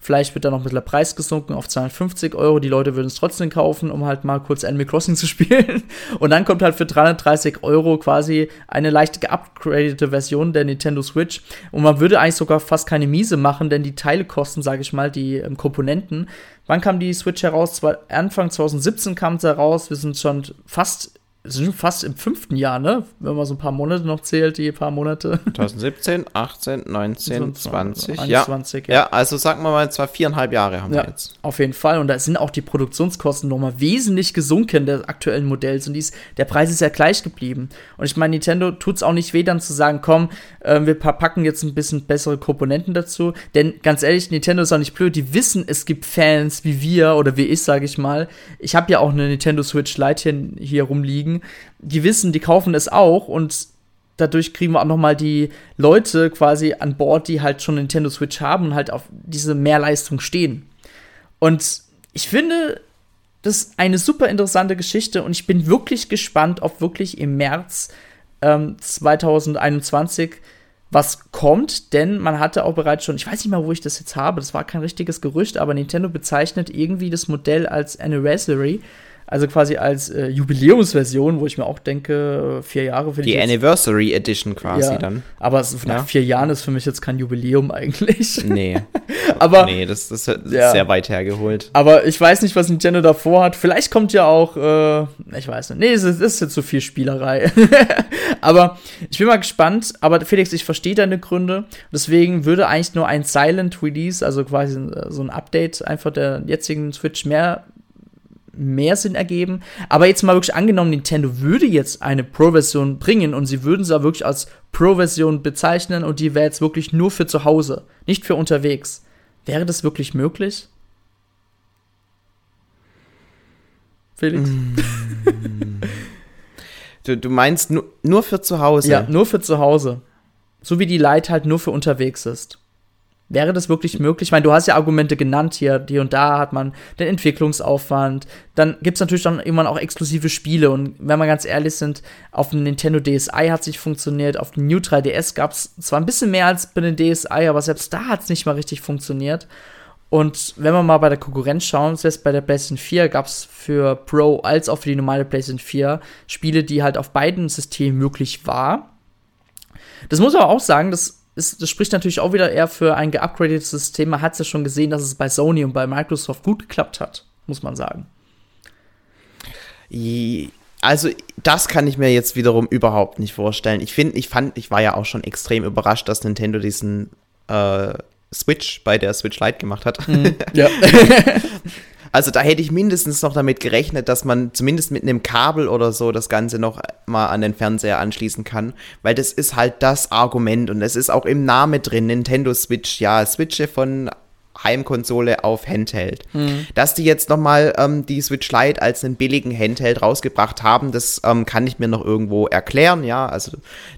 Vielleicht wird da noch ein bisschen der Preis gesunken auf 250 Euro. Die Leute würden es trotzdem kaufen, um halt mal kurz Animal Crossing zu spielen. Und dann kommt halt für 330 Euro quasi eine leicht geupgradete Version der Nintendo Switch. Und man würde eigentlich sogar fast keine Miese machen, denn die Teile kosten, sage ich mal, die ähm, Komponenten. Wann kam die Switch heraus? Anfang 2017 kam sie heraus. Wir sind schon fast sind fast im fünften Jahr, ne? Wenn man so ein paar Monate noch zählt, die paar Monate. 2017, 18, 19, 20. 21, ja. ja. also sagen wir mal, zwar viereinhalb Jahre haben ja, wir jetzt. Auf jeden Fall. Und da sind auch die Produktionskosten nochmal wesentlich gesunken des aktuellen Modells. Und dies, der Preis ist ja gleich geblieben. Und ich meine, Nintendo tut es auch nicht weh, dann zu sagen, komm, äh, wir packen jetzt ein bisschen bessere Komponenten dazu. Denn ganz ehrlich, Nintendo ist auch nicht blöd. Die wissen, es gibt Fans wie wir oder wie ich, sage ich mal. Ich habe ja auch eine Nintendo Switch Lite hier, hier rumliegen. Die wissen, die kaufen es auch und dadurch kriegen wir auch noch mal die Leute quasi an Bord, die halt schon Nintendo Switch haben und halt auf diese Mehrleistung stehen. Und ich finde das ist eine super interessante Geschichte und ich bin wirklich gespannt, ob wirklich im März ähm, 2021 was kommt, denn man hatte auch bereits schon, ich weiß nicht mal, wo ich das jetzt habe, das war kein richtiges Gerücht, aber Nintendo bezeichnet irgendwie das Modell als Anniversary also quasi als äh, Jubiläumsversion, wo ich mir auch denke, äh, vier Jahre finde ich. Die Anniversary Edition quasi ja, dann. Aber es, nach ja. vier Jahren ist für mich jetzt kein Jubiläum eigentlich. Nee. aber, nee, das, das ist ja. sehr weit hergeholt. Aber ich weiß nicht, was Nintendo davor hat. Vielleicht kommt ja auch, äh, ich weiß nicht. Nee, es ist, ist jetzt so viel Spielerei. aber ich bin mal gespannt. Aber Felix, ich verstehe deine Gründe. Deswegen würde eigentlich nur ein Silent Release, also quasi so ein Update einfach der jetzigen Switch mehr mehr Sinn ergeben. Aber jetzt mal wirklich angenommen, Nintendo würde jetzt eine Pro-Version bringen und sie würden sie auch wirklich als Pro-Version bezeichnen und die wäre jetzt wirklich nur für zu Hause, nicht für unterwegs. Wäre das wirklich möglich? Felix? Mm. du, du meinst nur, nur für zu Hause? Ja, nur für zu Hause. So wie die Light halt nur für unterwegs ist. Wäre das wirklich möglich? Ich meine, du hast ja Argumente genannt hier, hier und da hat man den Entwicklungsaufwand. Dann gibt es natürlich dann irgendwann auch exklusive Spiele. Und wenn wir ganz ehrlich sind, auf dem Nintendo DSi hat es nicht funktioniert. Auf dem New 3DS gab es zwar ein bisschen mehr als bei den DSi, aber selbst da hat es nicht mal richtig funktioniert. Und wenn wir mal bei der Konkurrenz schauen, selbst bei der PlayStation 4 gab es für Pro als auch für die normale PlayStation 4 Spiele, die halt auf beiden Systemen möglich war. Das muss man auch sagen, das ist, das spricht natürlich auch wieder eher für ein geupgradetes System. Man hat es ja schon gesehen, dass es bei Sony und bei Microsoft gut geklappt hat, muss man sagen. Also, das kann ich mir jetzt wiederum überhaupt nicht vorstellen. Ich finde, ich fand, ich war ja auch schon extrem überrascht, dass Nintendo diesen äh, Switch bei der Switch Lite gemacht hat. Mhm, ja. Also da hätte ich mindestens noch damit gerechnet, dass man zumindest mit einem Kabel oder so das Ganze noch mal an den Fernseher anschließen kann, weil das ist halt das Argument und es ist auch im Namen drin, Nintendo Switch, ja, Switche von Heimkonsole auf Handheld. Mhm. Dass die jetzt nochmal ähm, die Switch Lite als einen billigen Handheld rausgebracht haben, das ähm, kann ich mir noch irgendwo erklären, ja. Also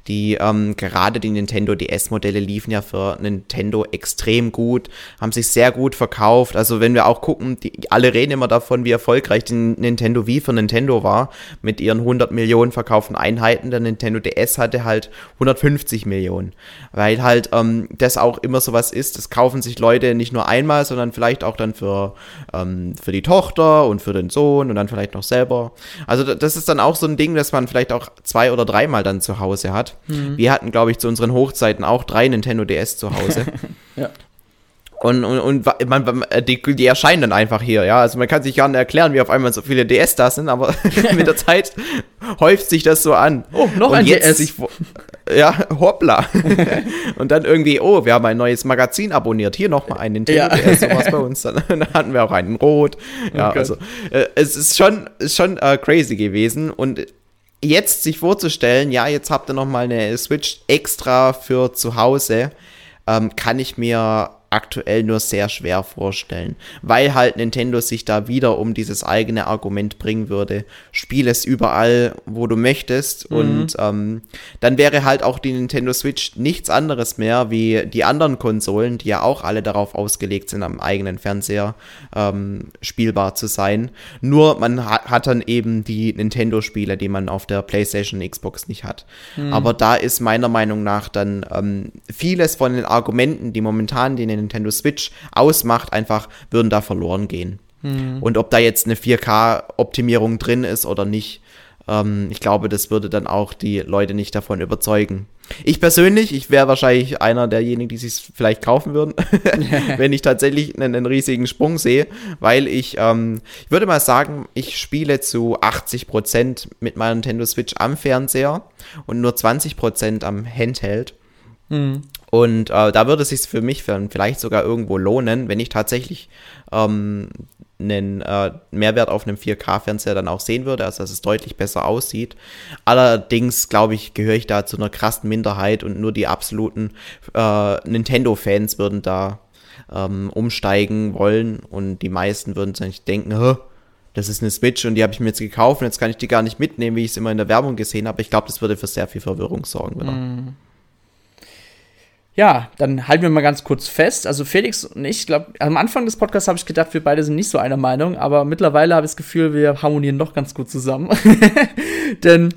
die, ähm, gerade die Nintendo DS-Modelle liefen ja für Nintendo extrem gut, haben sich sehr gut verkauft. Also wenn wir auch gucken, die, alle reden immer davon, wie erfolgreich die Nintendo Wii für Nintendo war, mit ihren 100 Millionen verkauften Einheiten. Der Nintendo DS hatte halt 150 Millionen, weil halt ähm, das auch immer sowas ist, das kaufen sich Leute nicht nur einmal, sondern vielleicht auch dann für, ähm, für die Tochter und für den Sohn und dann vielleicht noch selber. Also das ist dann auch so ein Ding, dass man vielleicht auch zwei oder dreimal dann zu Hause hat. Mhm. Wir hatten, glaube ich, zu unseren Hochzeiten auch drei Nintendo DS zu Hause. ja. Und, und, und man, äh, die, die erscheinen dann einfach hier, ja. Also man kann sich gar nicht erklären, wie auf einmal so viele DS da sind, aber mit der Zeit häuft sich das so an. Oh, noch und ein DS. Sich, ja, hoppla. und dann irgendwie, oh, wir haben ein neues Magazin abonniert. Hier nochmal ein Nintendo ja. Sowas bei uns. Dann, dann, hatten wir auch einen Rot. Ja, okay. also äh, es ist schon, ist schon äh, crazy gewesen und jetzt sich vorzustellen, ja, jetzt habt ihr nochmal eine Switch extra für zu Hause, ähm, kann ich mir aktuell nur sehr schwer vorstellen, weil halt Nintendo sich da wieder um dieses eigene Argument bringen würde. Spiel es überall, wo du möchtest mhm. und ähm, dann wäre halt auch die Nintendo Switch nichts anderes mehr wie die anderen Konsolen, die ja auch alle darauf ausgelegt sind, am eigenen Fernseher ähm, spielbar zu sein. Nur man hat, hat dann eben die Nintendo-Spiele, die man auf der PlayStation Xbox nicht hat. Mhm. Aber da ist meiner Meinung nach dann ähm, vieles von den Argumenten, die momentan die Nintendo Switch ausmacht, einfach würden da verloren gehen. Mhm. Und ob da jetzt eine 4K-Optimierung drin ist oder nicht, ähm, ich glaube, das würde dann auch die Leute nicht davon überzeugen. Ich persönlich, ich wäre wahrscheinlich einer derjenigen, die sich vielleicht kaufen würden, wenn ich tatsächlich einen, einen, riesigen Sprung sehe, weil ich, ähm, ich würde mal sagen, ich spiele zu 80 Prozent mit meiner Nintendo Switch am Fernseher und nur 20 Prozent am Handheld. Mhm. Und äh, da würde es sich für mich vielleicht sogar irgendwo lohnen, wenn ich tatsächlich ähm, einen äh, Mehrwert auf einem 4K-Fernseher dann auch sehen würde, also dass es deutlich besser aussieht. Allerdings, glaube ich, gehöre ich da zu einer krassen Minderheit und nur die absoluten äh, Nintendo-Fans würden da ähm, umsteigen wollen und die meisten würden sich denken, das ist eine Switch und die habe ich mir jetzt gekauft und jetzt kann ich die gar nicht mitnehmen, wie ich es immer in der Werbung gesehen habe. Ich glaube, das würde für sehr viel Verwirrung sorgen wieder. Mm. Ja, dann halten wir mal ganz kurz fest. Also Felix und ich, glaube, am Anfang des Podcasts habe ich gedacht, wir beide sind nicht so einer Meinung, aber mittlerweile habe ich das Gefühl, wir harmonieren doch ganz gut zusammen. Denn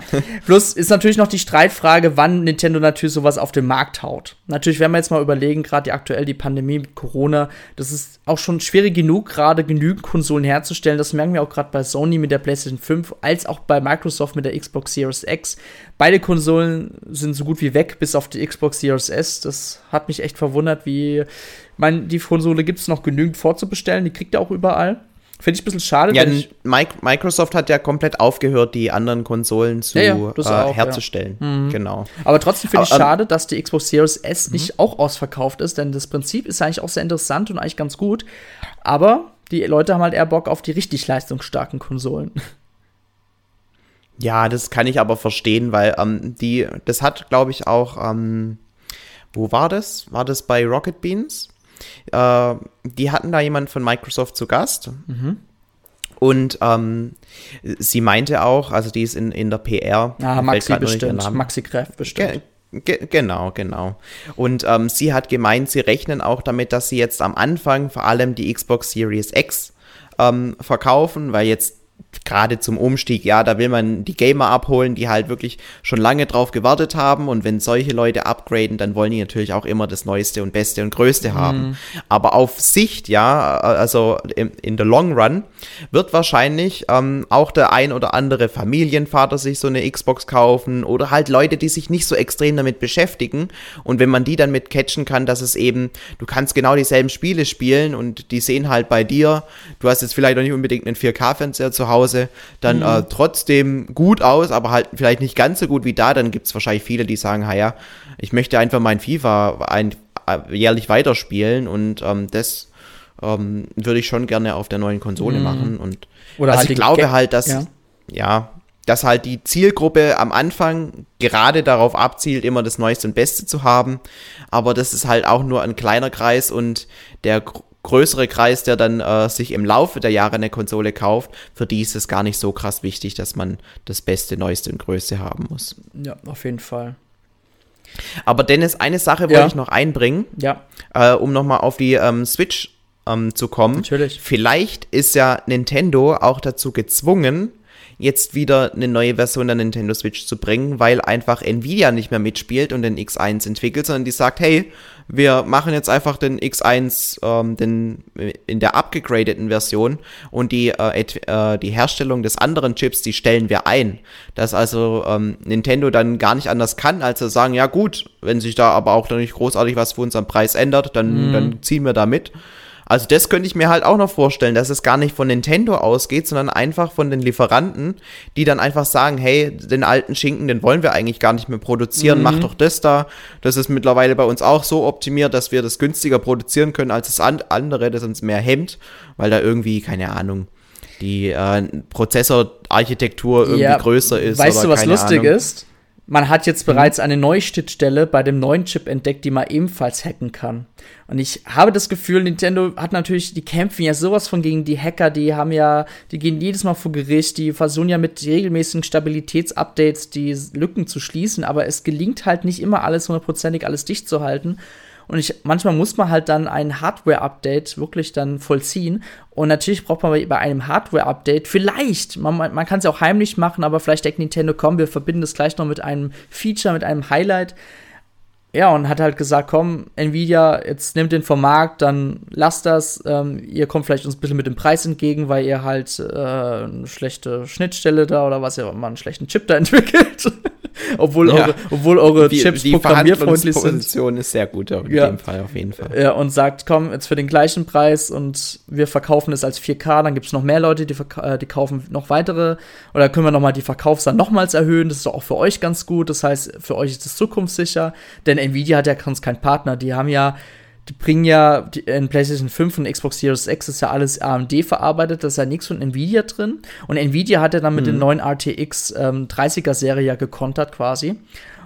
plus ist natürlich noch die Streitfrage, wann Nintendo natürlich sowas auf den Markt haut. Natürlich, wenn wir jetzt mal überlegen, gerade aktuell die Pandemie mit Corona, das ist auch schon schwierig genug, gerade genügend Konsolen herzustellen. Das merken wir auch gerade bei Sony mit der PlayStation 5, als auch bei Microsoft mit der Xbox Series X. Beide Konsolen sind so gut wie weg, bis auf die Xbox Series S. Das hat mich echt verwundert, wie. Ich die Konsole gibt es noch genügend vorzubestellen, die kriegt ihr auch überall. Finde ich ein bisschen schade. Ja, Microsoft hat ja komplett aufgehört, die anderen Konsolen zu ja, ja, äh, auch, herzustellen. Ja. Mhm. Genau. Aber trotzdem finde ich ähm, schade, dass die Xbox Series S mhm. nicht auch ausverkauft ist, denn das Prinzip ist eigentlich auch sehr interessant und eigentlich ganz gut. Aber die Leute haben halt eher Bock auf die richtig leistungsstarken Konsolen. Ja, das kann ich aber verstehen, weil ähm, die, das hat, glaube ich, auch, ähm, wo war das? War das bei Rocket Beans? Äh, die hatten da jemand von Microsoft zu Gast. Mhm. Und ähm, sie meinte auch, also die ist in, in der PR. Ah, Maxi bestimmt. Maxi Kräft bestimmt. Ge ge genau, genau. Und ähm, sie hat gemeint, sie rechnen auch damit, dass sie jetzt am Anfang vor allem die Xbox Series X ähm, verkaufen, weil jetzt gerade zum Umstieg, ja, da will man die Gamer abholen, die halt wirklich schon lange drauf gewartet haben und wenn solche Leute upgraden, dann wollen die natürlich auch immer das Neueste und Beste und Größte haben. Mhm. Aber auf Sicht, ja, also in, in the long run, wird wahrscheinlich ähm, auch der ein oder andere Familienvater sich so eine Xbox kaufen oder halt Leute, die sich nicht so extrem damit beschäftigen und wenn man die dann mit catchen kann, dass es eben, du kannst genau dieselben Spiele spielen und die sehen halt bei dir, du hast jetzt vielleicht noch nicht unbedingt einen 4K-Fernseher zu Hause, Hause dann mhm. äh, trotzdem gut aus, aber halt vielleicht nicht ganz so gut wie da, dann gibt es wahrscheinlich viele, die sagen, ja, ich möchte einfach mein FIFA ein, äh, jährlich weiterspielen und ähm, das ähm, würde ich schon gerne auf der neuen Konsole mhm. machen. Und Oder also halt ich glaube Ge halt, dass, ja. ja, dass halt die Zielgruppe am Anfang gerade darauf abzielt, immer das Neueste und Beste zu haben. Aber das ist halt auch nur ein kleiner Kreis und der größere Kreis, der dann äh, sich im Laufe der Jahre eine Konsole kauft, für die ist es gar nicht so krass wichtig, dass man das Beste, Neueste und Größte haben muss. Ja, auf jeden Fall. Aber Dennis, eine Sache wollte ja. ich noch einbringen, ja. äh, um nochmal auf die ähm, Switch ähm, zu kommen. Natürlich. Vielleicht ist ja Nintendo auch dazu gezwungen, jetzt wieder eine neue Version der Nintendo Switch zu bringen, weil einfach Nvidia nicht mehr mitspielt und den X1 entwickelt, sondern die sagt, hey, wir machen jetzt einfach den X1 ähm, den, in der abgegradeten Version und die, äh, äh, die Herstellung des anderen Chips, die stellen wir ein. Dass also ähm, Nintendo dann gar nicht anders kann, als zu sagen, ja gut, wenn sich da aber auch noch nicht großartig was für unseren Preis ändert, dann, mhm. dann ziehen wir da mit. Also das könnte ich mir halt auch noch vorstellen, dass es gar nicht von Nintendo ausgeht, sondern einfach von den Lieferanten, die dann einfach sagen, hey, den alten Schinken, den wollen wir eigentlich gar nicht mehr produzieren, mhm. mach doch das da. Das ist mittlerweile bei uns auch so optimiert, dass wir das günstiger produzieren können als das andere, das uns mehr hemmt, weil da irgendwie, keine Ahnung, die äh, Prozessorarchitektur irgendwie ja, größer ist. Weißt du, was lustig Ahnung. ist? Man hat jetzt mhm. bereits eine neue Schnittstelle bei dem neuen Chip entdeckt, die man ebenfalls hacken kann. Und ich habe das Gefühl, Nintendo hat natürlich, die kämpfen ja sowas von gegen die Hacker, die haben ja, die gehen jedes Mal vor Gericht, die versuchen ja mit regelmäßigen Stabilitätsupdates die Lücken zu schließen, aber es gelingt halt nicht immer alles hundertprozentig alles dicht zu halten. Und ich, manchmal muss man halt dann ein Hardware-Update wirklich dann vollziehen. Und natürlich braucht man bei einem Hardware-Update vielleicht, man, man kann es ja auch heimlich machen, aber vielleicht denkt Nintendo, komm, wir verbinden das gleich noch mit einem Feature, mit einem Highlight ja, und hat halt gesagt, komm, Nvidia, jetzt nehmt den vom Markt, dann lasst das. Ähm, ihr kommt vielleicht uns ein bisschen mit dem Preis entgegen, weil ihr halt äh, eine schlechte Schnittstelle da oder was ihr immer einen schlechten Chip da entwickelt. obwohl, ja. eure, obwohl eure die, Chips die programmierfreundlich sind. Die Position ist sehr gut in ja. dem Fall auf jeden Fall. Ja, und sagt, komm, jetzt für den gleichen Preis und wir verkaufen es als 4K, dann gibt es noch mehr Leute, die, äh, die kaufen noch weitere oder können wir nochmal die Verkaufszahlen nochmals erhöhen. Das ist doch auch für euch ganz gut. Das heißt, für euch ist es zukunftssicher, denn Nvidia hat ja sonst keinen Partner. Die haben ja die bringen ja die, in PlayStation 5 und Xbox Series X ist ja alles AMD verarbeitet, da ist ja nichts von Nvidia drin. Und Nvidia hat ja dann mit mhm. den neuen RTX ähm, 30er Serie ja gekontert quasi.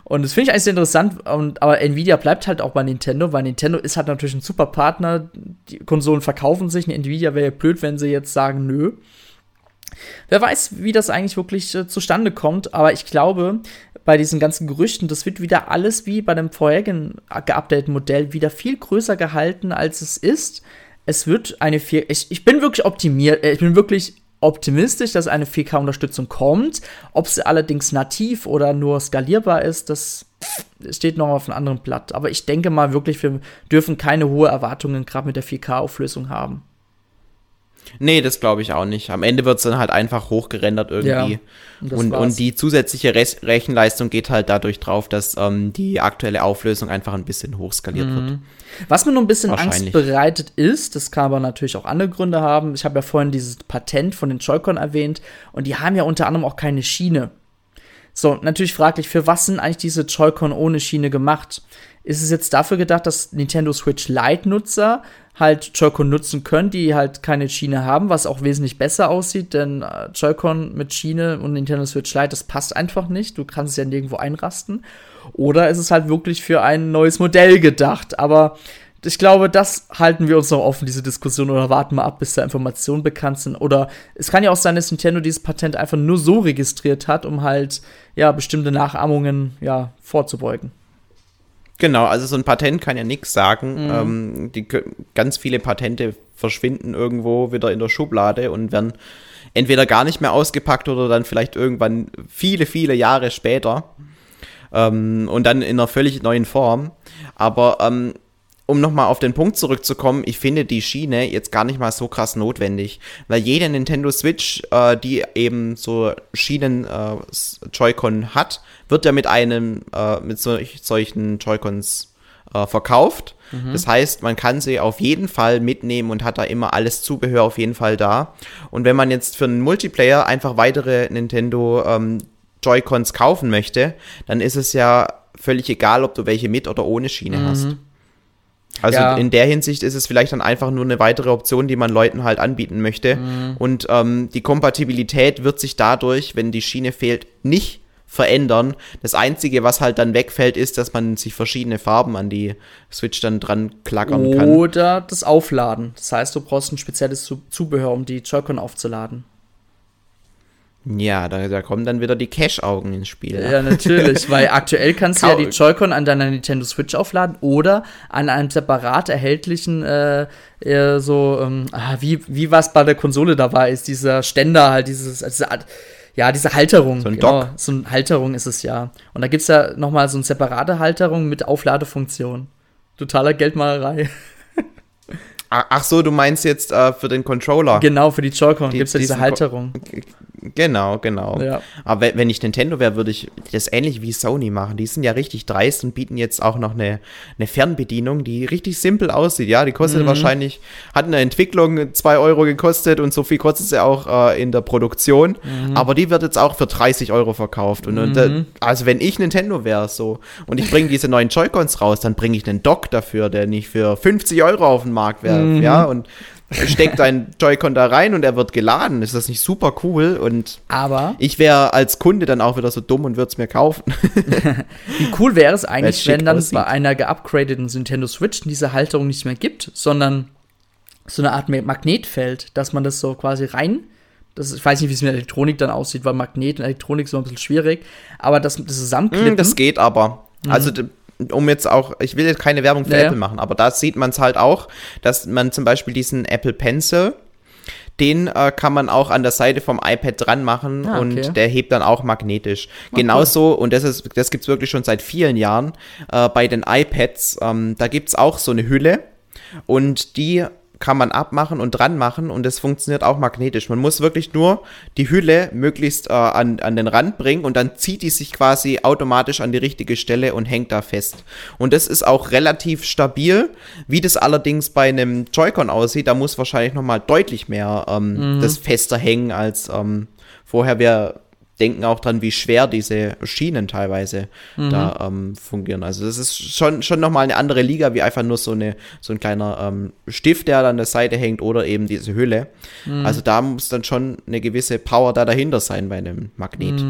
Und das finde ich eigentlich sehr interessant. Und, aber Nvidia bleibt halt auch bei Nintendo, weil Nintendo ist halt natürlich ein super Partner. Die Konsolen verkaufen sich. Nvidia wäre ja blöd, wenn sie jetzt sagen, nö. Wer weiß, wie das eigentlich wirklich äh, zustande kommt, aber ich glaube, bei diesen ganzen Gerüchten, das wird wieder alles wie bei dem vorherigen geupdateten Modell wieder viel größer gehalten, als es ist. Es wird eine 4 ich, ich bin wirklich optimiert, äh, ich bin wirklich optimistisch, dass eine 4K-Unterstützung kommt. Ob sie allerdings nativ oder nur skalierbar ist, das steht noch auf einem anderen Blatt. Aber ich denke mal wirklich, wir dürfen keine hohe Erwartungen gerade mit der 4K-Auflösung haben. Nee, das glaube ich auch nicht. Am Ende wird es dann halt einfach hochgerendert irgendwie. Ja, und, und, und, die zusätzliche Re Rechenleistung geht halt dadurch drauf, dass ähm, die aktuelle Auflösung einfach ein bisschen hochskaliert mhm. wird. Was mir noch ein bisschen Angst bereitet ist, das kann aber natürlich auch andere Gründe haben. Ich habe ja vorhin dieses Patent von den Joy-Con erwähnt und die haben ja unter anderem auch keine Schiene. So, natürlich fraglich, für was sind eigentlich diese Joy-Con ohne Schiene gemacht? Ist es jetzt dafür gedacht, dass Nintendo Switch Lite-Nutzer halt Joy-Con nutzen können, die halt keine Schiene haben, was auch wesentlich besser aussieht, denn äh, Joy-Con mit Schiene und Nintendo Switch Lite, das passt einfach nicht. Du kannst es ja nirgendwo einrasten. Oder ist es halt wirklich für ein neues Modell gedacht? Aber ich glaube, das halten wir uns noch offen, diese Diskussion, oder warten mal ab, bis da Informationen bekannt sind. Oder es kann ja auch sein, dass Nintendo dieses Patent einfach nur so registriert hat, um halt, ja, bestimmte Nachahmungen, ja, vorzubeugen. Genau, also so ein Patent kann ja nichts sagen. Mhm. Ähm, die, ganz viele Patente verschwinden irgendwo wieder in der Schublade und werden entweder gar nicht mehr ausgepackt oder dann vielleicht irgendwann viele, viele Jahre später. Ähm, und dann in einer völlig neuen Form. Aber ähm, um nochmal auf den Punkt zurückzukommen, ich finde die Schiene jetzt gar nicht mal so krass notwendig, weil jede Nintendo Switch, äh, die eben so Schienen äh, Joy-Con hat, wird ja mit einem, äh, mit solch, solchen Joy-Cons äh, verkauft. Mhm. Das heißt, man kann sie auf jeden Fall mitnehmen und hat da immer alles Zubehör auf jeden Fall da. Und wenn man jetzt für einen Multiplayer einfach weitere Nintendo ähm, Joy-Cons kaufen möchte, dann ist es ja völlig egal, ob du welche mit oder ohne Schiene mhm. hast. Also ja. in der Hinsicht ist es vielleicht dann einfach nur eine weitere Option, die man Leuten halt anbieten möchte. Mhm. Und ähm, die Kompatibilität wird sich dadurch, wenn die Schiene fehlt, nicht verändern. Das Einzige, was halt dann wegfällt, ist, dass man sich verschiedene Farben an die Switch dann dran klackern kann. Oder das Aufladen. Das heißt, du brauchst ein spezielles Zubehör, um die Joy-Con aufzuladen. Ja, da, da kommen dann wieder die Cash-Augen ins Spiel. Ja, ja natürlich, weil aktuell kannst du ja die Joy-Con an deiner Nintendo Switch aufladen oder an einem separat erhältlichen, äh, äh, so, ähm, ah, wie, wie was bei der Konsole dabei ist, dieser Ständer halt, dieses, also, ja, diese Halterung. So ein genau, Dock. So eine Halterung ist es ja. Und da gibt es ja nochmal so eine separate Halterung mit Aufladefunktion. Totaler Geldmalerei. Ach so, du meinst jetzt äh, für den Controller. Genau, für die Joy-Con gibt es ja diese Halterung. Genau, genau. Ja. Aber wenn ich Nintendo wäre, würde ich das ähnlich wie Sony machen. Die sind ja richtig dreist und bieten jetzt auch noch eine, eine Fernbedienung, die richtig simpel aussieht. Ja, die kostet mhm. wahrscheinlich, hat eine Entwicklung 2 Euro gekostet und so viel kostet sie auch äh, in der Produktion. Mhm. Aber die wird jetzt auch für 30 Euro verkauft. Und, und mhm. also wenn ich Nintendo wäre so und ich bringe diese neuen Joy-Cons raus, dann bringe ich einen Dock dafür, der nicht für 50 Euro auf den Markt wäre. Mhm. Ja, und steckt dein Joy-Con da rein und er wird geladen. Ist das nicht super cool? Und aber ich wäre als Kunde dann auch wieder so dumm und würde es mir kaufen. Wie cool wäre es eigentlich, wenn dann aussieht. bei einer geupgradeten Nintendo Switch diese Halterung nicht mehr gibt, sondern so eine Art Magnetfeld, dass man das so quasi rein das, ich weiß nicht, wie es mit Elektronik dann aussieht, weil Magnet und Elektronik ist immer ein bisschen schwierig. Aber das, das Zusammenklippen. Das geht aber. Also mhm um jetzt auch, ich will jetzt keine Werbung für naja. Apple machen, aber da sieht man es halt auch, dass man zum Beispiel diesen Apple Pencil, Den äh, kann man auch an der Seite vom iPad dran machen Ah, okay. und der hebt dann auch magnetisch. cool. Genauso, und das, ist, das gibt es wirklich schon seit vielen Jahren, äh, bei den iPads, ähm, da gibt es auch so eine Hülle und die kann man abmachen und dran machen und das funktioniert auch magnetisch. Man muss wirklich nur die Hülle möglichst äh, an, an den Rand bringen und dann zieht die sich quasi automatisch an die richtige Stelle und hängt da fest. Und das ist auch relativ stabil. Wie das allerdings bei einem Joy-Con aussieht, da muss wahrscheinlich nochmal deutlich mehr ähm, das fester hängen als ähm, vorher. Wir denken auch dran, wie schwer diese Schienen teilweise da ähm, fungieren. Also das ist schon, schon nochmal eine andere Liga, wie einfach nur so, eine, so ein kleiner ähm, Stift, der an der Seite hängt oder eben diese Hülle. Also da muss dann schon eine gewisse Power da dahinter sein bei einem Magnet.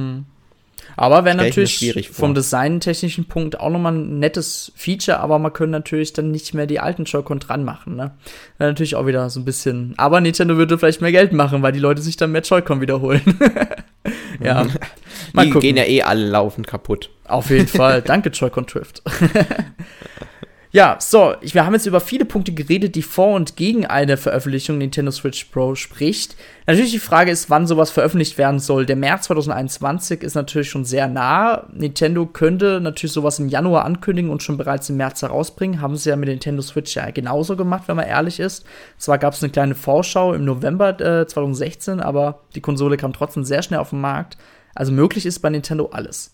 Aber wäre natürlich vom designtechnischen Punkt auch nochmal ein nettes Feature, aber man könnte natürlich dann nicht mehr die alten Joy-Con dran machen, ne? Wäre natürlich auch wieder so ein bisschen. Aber Nintendo würde vielleicht mehr Geld machen, weil die Leute sich dann mehr Joy-Con wiederholen. ja. Die gehen ja eh alle laufend kaputt. Auf jeden Fall. Danke, Joy-Con Drift. Ja, so, wir haben jetzt über viele Punkte geredet, die vor und gegen eine Veröffentlichung Nintendo Switch Pro spricht. Natürlich die Frage ist, wann sowas veröffentlicht werden soll. Der März 2021 ist natürlich schon sehr nah. Nintendo könnte natürlich sowas im Januar ankündigen und schon bereits im März herausbringen. Haben sie ja mit Nintendo Switch ja genauso gemacht, wenn man ehrlich ist. Zwar gab es eine kleine Vorschau im November äh, 2016, aber die Konsole kam trotzdem sehr schnell auf den Markt. Also möglich ist bei Nintendo alles.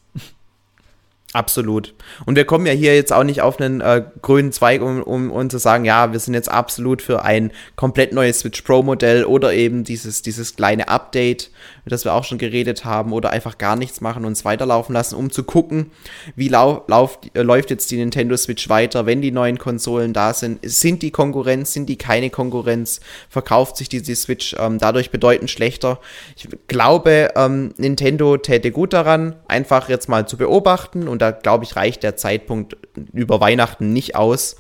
Absolut. Und wir kommen ja hier jetzt auch nicht auf einen äh, grünen Zweig, um, um, um zu sagen, ja, wir sind jetzt absolut für ein komplett neues Switch Pro Modell oder eben dieses, dieses kleine Update, das wir auch schon geredet haben, oder einfach gar nichts machen und es weiterlaufen lassen, um zu gucken, wie lau lauft, äh, läuft jetzt die Nintendo Switch weiter, wenn die neuen Konsolen da sind. Sind die Konkurrenz, sind die keine Konkurrenz? Verkauft sich diese Switch ähm, dadurch bedeutend schlechter? Ich glaube, ähm, Nintendo täte gut daran, einfach jetzt mal zu beobachten und da glaube ich, reicht der Zeitpunkt über Weihnachten nicht aus.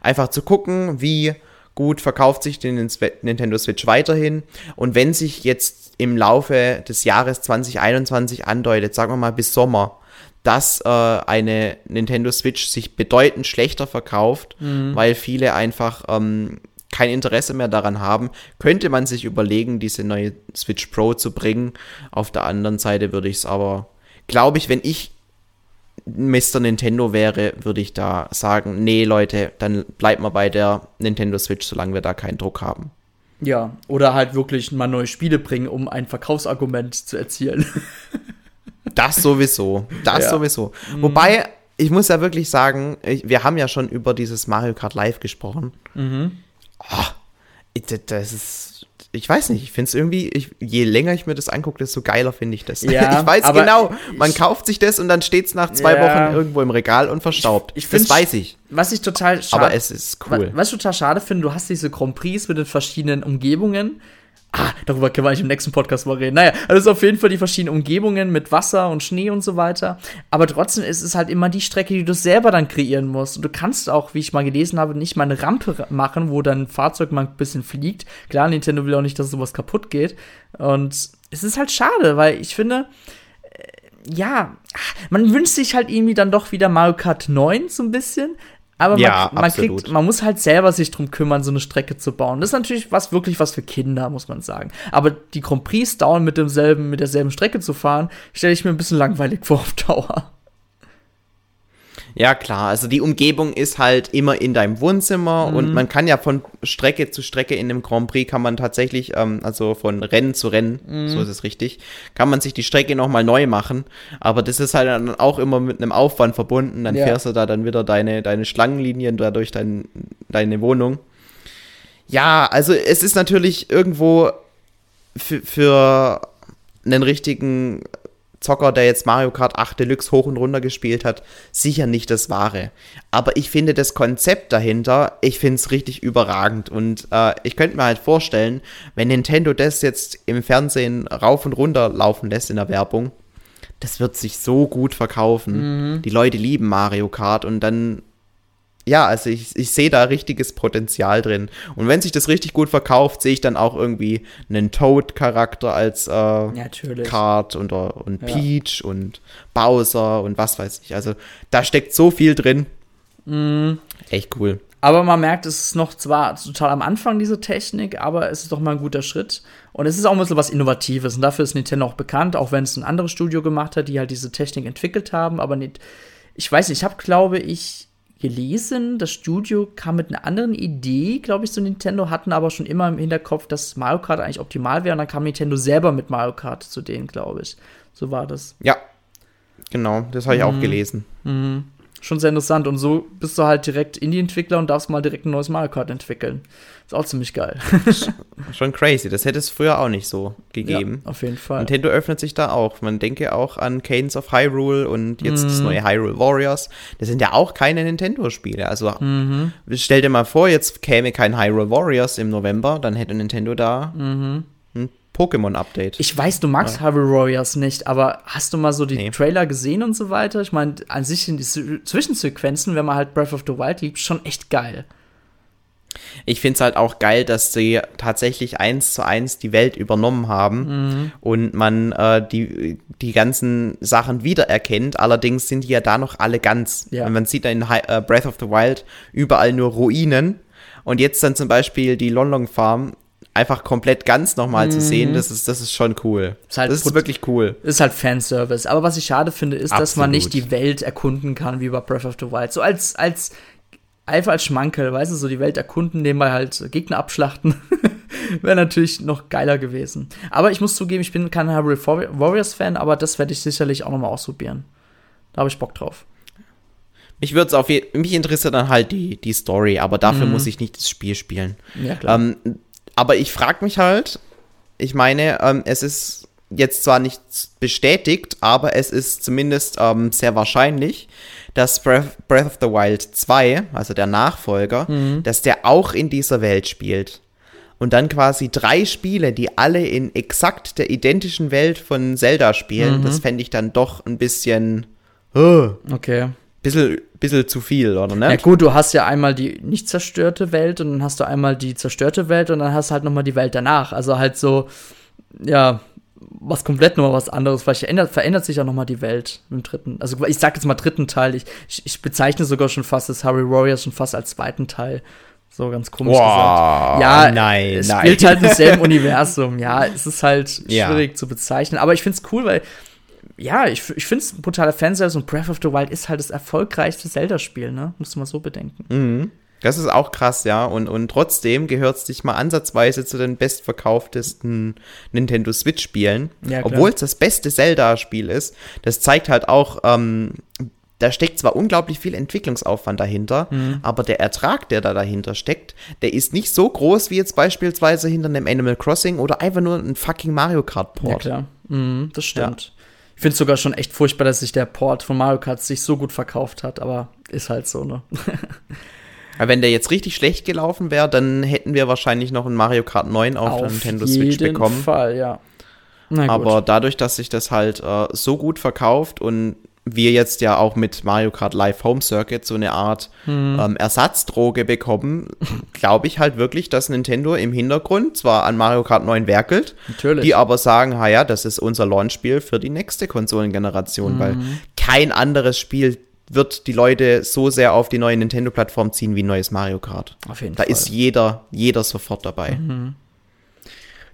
Einfach zu gucken, wie gut verkauft sich die Nintendo Switch weiterhin und wenn sich jetzt im Laufe des Jahres 2021 andeutet, sagen wir mal bis Sommer, dass äh, eine Nintendo Switch sich bedeutend schlechter verkauft, weil viele einfach ähm, kein Interesse mehr daran haben, könnte man sich überlegen, diese neue Switch Pro zu bringen. Auf der anderen Seite würde ich es aber, glaube ich, wenn ich Mr. Nintendo wäre, würde ich da sagen, nee Leute, dann bleibt mal bei der Nintendo Switch, solange wir da keinen Druck haben. Ja, oder halt wirklich mal neue Spiele bringen, um ein Verkaufsargument zu erzielen. Das sowieso, das Ja. sowieso. Wobei, ich muss ja wirklich sagen, ich, wir haben ja schon über dieses Mario Kart Live gesprochen. Oh, das- das ist, ich weiß nicht, ich finde es irgendwie, ich, je länger ich mir das angucke, desto geiler finde ich das. Ja, ich weiß genau, man ich- kauft sich das und dann steht es nach zwei Ja. Wochen irgendwo im Regal und verstaubt. Ich das find's- weiß ich. Was ich total schade Aber es ist cool. Wa- Was ich total schade finde, du hast diese Grand Prix mit den verschiedenen Umgebungen. Ah, darüber können wir eigentlich im nächsten Podcast mal reden. Naja, also auf jeden Fall die verschiedenen Umgebungen mit Wasser und Schnee und so weiter. Aber trotzdem ist es halt immer die Strecke, die du selber dann kreieren musst. Und du kannst auch, wie ich mal gelesen habe, nicht mal eine Rampe ra- machen, wo dein Fahrzeug mal ein bisschen fliegt. Klar, Nintendo will auch nicht, dass sowas kaputt geht. Und es ist halt schade, weil ich finde, äh, ja, man wünscht sich halt irgendwie dann doch wieder Mario Kart 9 so ein bisschen. Aber Ja, man, man kriegt, man muss halt selber sich drum kümmern, so eine Strecke zu bauen. Das ist natürlich was wirklich was für Kinder, muss man sagen. Aber die Grand Prix dauern mit demselben, mit derselben Strecke zu fahren, stelle ich mir ein bisschen langweilig vor auf Dauer. Ja, klar. Also die Umgebung ist halt immer in deinem Wohnzimmer Mhm. und man kann ja von Strecke zu Strecke in einem Grand Prix kann man tatsächlich, ähm, also von Rennen zu Rennen, Mhm. so ist es richtig, kann man sich die Strecke nochmal neu machen. Aber das ist halt dann auch immer mit einem Aufwand verbunden. Dann Ja. fährst du da dann wieder deine, deine Schlangenlinien da durch dein, deine Wohnung. Ja, also es ist natürlich irgendwo für, für einen richtigen Zocker, der jetzt Mario Kart 8 Deluxe hoch und runter gespielt hat, sicher nicht das Wahre. Aber ich finde das Konzept dahinter, ich finde es richtig überragend. Und äh, ich könnte mir halt vorstellen, wenn Nintendo das jetzt im Fernsehen rauf und runter laufen lässt in der Werbung, das wird sich so gut verkaufen. Die Leute lieben Mario Kart und dann ja, also ich, ich sehe da richtiges Potenzial drin. Und wenn sich das richtig gut verkauft, sehe ich dann auch irgendwie einen Toad-Charakter als äh, Natürlich. Kart und, und Ja. Peach und Bowser und was weiß ich. Also da steckt so viel drin. Mhm. Echt cool. Aber man merkt, es ist noch zwar total am Anfang diese Technik, aber es ist doch mal ein guter Schritt. Und es ist auch ein bisschen was Innovatives. Und dafür ist Nintendo auch bekannt, auch wenn es ein anderes Studio gemacht hat, die halt diese Technik entwickelt haben. Aber nicht, ich weiß nicht, ich habe, glaube ich, gelesen, das Studio kam mit einer anderen Idee, glaube ich, zu Nintendo, hatten aber schon immer im Hinterkopf, dass Mario Kart eigentlich optimal wäre. Und dann kam Nintendo selber mit Mario Kart zu denen, glaube ich. So war das. Ja, genau, das habe ich mhm. auch gelesen. Mhm schon sehr interessant. Und so bist du halt direkt Indie-Entwickler und darfst mal direkt ein neues Mario Kart entwickeln. Ist auch ziemlich geil. schon crazy. Das hätte es früher auch nicht so gegeben. Ja, auf jeden Fall. Nintendo öffnet sich da auch. Man denke auch an Cadence of Hyrule und jetzt mm. das mhm. neue Hyrule Warriors. Das sind ja auch keine Nintendo-Spiele. Also mhm. stell dir mal vor, jetzt käme kein Hyrule Warriors im November, dann hätte Nintendo da mhm. Pokémon-Update. Ich weiß, du magst ja. Hyrule Warriors nicht, aber hast du mal so die nee. Trailer gesehen und so weiter? Ich meine, an sich sind die Zwischensequenzen, wenn man halt Breath of the Wild liebt, schon echt geil. Ich finde es halt auch geil, dass sie tatsächlich eins zu eins die Welt übernommen haben mhm. und man äh, die, die ganzen Sachen wiedererkennt. Allerdings sind die ja da noch alle ganz. Ja. Man sieht da in äh, Breath of the Wild überall nur Ruinen. Und jetzt dann zum Beispiel die Lonlong Farm einfach komplett ganz nochmal mhm. zu sehen, mhm. das ist, das ist schon cool. Ist halt das ist wirklich cool. Ist halt Fanservice. Aber was ich schade finde, ist, Absolut. dass man nicht die Welt erkunden kann, wie bei Breath of the Wild. So als, als, einfach als Schmankel, weißt du, so die Welt erkunden, nebenbei halt Gegner abschlachten. Wäre natürlich noch geiler gewesen. Aber ich muss zugeben, ich bin kein Hyrule Warriors-Fan, aber das werde ich sicherlich auch nochmal ausprobieren. Da habe ich Bock drauf. Mich würde auf mich interessiert dann halt die, die Story, aber dafür mhm. muss ich nicht das Spiel spielen. Ja, klar. Ähm, aber ich frage mich halt, ich meine, ähm, es ist jetzt zwar nicht bestätigt, aber es ist zumindest ähm, sehr wahrscheinlich, dass Breath, Breath, of the Wild 2, also der Nachfolger, mhm. dass der auch in dieser Welt spielt. Und dann quasi drei Spiele, die alle in exakt der identischen Welt von Zelda spielen, mhm. das fände ich dann doch ein bisschen. Oh. Okay bisschen, bisschen zu viel, oder ne? Ja gut, du hast ja einmal die nicht zerstörte Welt und dann hast du einmal die zerstörte Welt und dann hast du halt nochmal die Welt danach. Also halt so, ja, was komplett nur was anderes. Vielleicht verändert, verändert sich ja nochmal die Welt im dritten. Also ich sag jetzt mal dritten Teil. Ich, ich, ich bezeichne sogar schon fast das Harry Warriors schon fast als zweiten Teil. So ganz komisch wow, gesagt. Ja, nein, es nein. spielt halt im selben Universum. Ja, es ist halt schwierig ja. zu bezeichnen. Aber ich find's cool, weil ja, ich, ich finde es ein brutaler Fanservice und Breath of the Wild ist halt das erfolgreichste Zelda-Spiel, ne? Musst du mal so bedenken. Mhm. Das ist auch krass, ja. Und, und trotzdem gehört es nicht mal ansatzweise zu den bestverkauftesten Nintendo Switch-Spielen. Ja, Obwohl es das beste Zelda-Spiel ist. Das zeigt halt auch, ähm, da steckt zwar unglaublich viel Entwicklungsaufwand dahinter, mhm. aber der Ertrag, der da dahinter steckt, der ist nicht so groß wie jetzt beispielsweise hinter einem Animal Crossing oder einfach nur ein fucking Mario Kart Port. Ja, klar. Mhm, das stimmt. Ja. Ich finde es sogar schon echt furchtbar, dass sich der Port von Mario Kart sich so gut verkauft hat, aber ist halt so, ne? wenn der jetzt richtig schlecht gelaufen wäre, dann hätten wir wahrscheinlich noch ein Mario Kart 9 auf, auf der Nintendo Switch bekommen. Auf jeden Fall, ja. Aber dadurch, dass sich das halt äh, so gut verkauft und wir jetzt ja auch mit Mario Kart Live Home Circuit so eine Art hm. ähm, Ersatzdroge bekommen, glaube ich halt wirklich, dass Nintendo im Hintergrund zwar an Mario Kart 9 werkelt, Natürlich. die aber sagen, ha ja, das ist unser Launchspiel für die nächste Konsolengeneration, mhm. weil kein anderes Spiel wird die Leute so sehr auf die neue Nintendo-Plattform ziehen wie ein neues Mario Kart. Auf jeden da Fall. ist jeder, jeder sofort dabei. Mhm.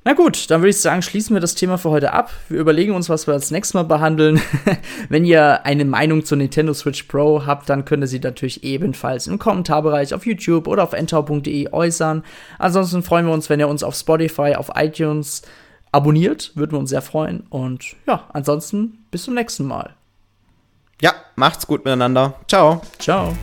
Na gut, dann würde ich sagen, schließen wir das Thema für heute ab. Wir überlegen uns, was wir als nächstes Mal behandeln. Wenn ihr eine Meinung zur Nintendo Switch Pro habt, dann könnt ihr sie natürlich ebenfalls im Kommentarbereich auf YouTube oder auf entau.de äußern. Ansonsten freuen wir uns, wenn ihr uns auf Spotify, auf iTunes abonniert. Würden wir uns sehr freuen. Und ja, ansonsten bis zum nächsten Mal. Ja, macht's gut miteinander. Ciao. Ciao.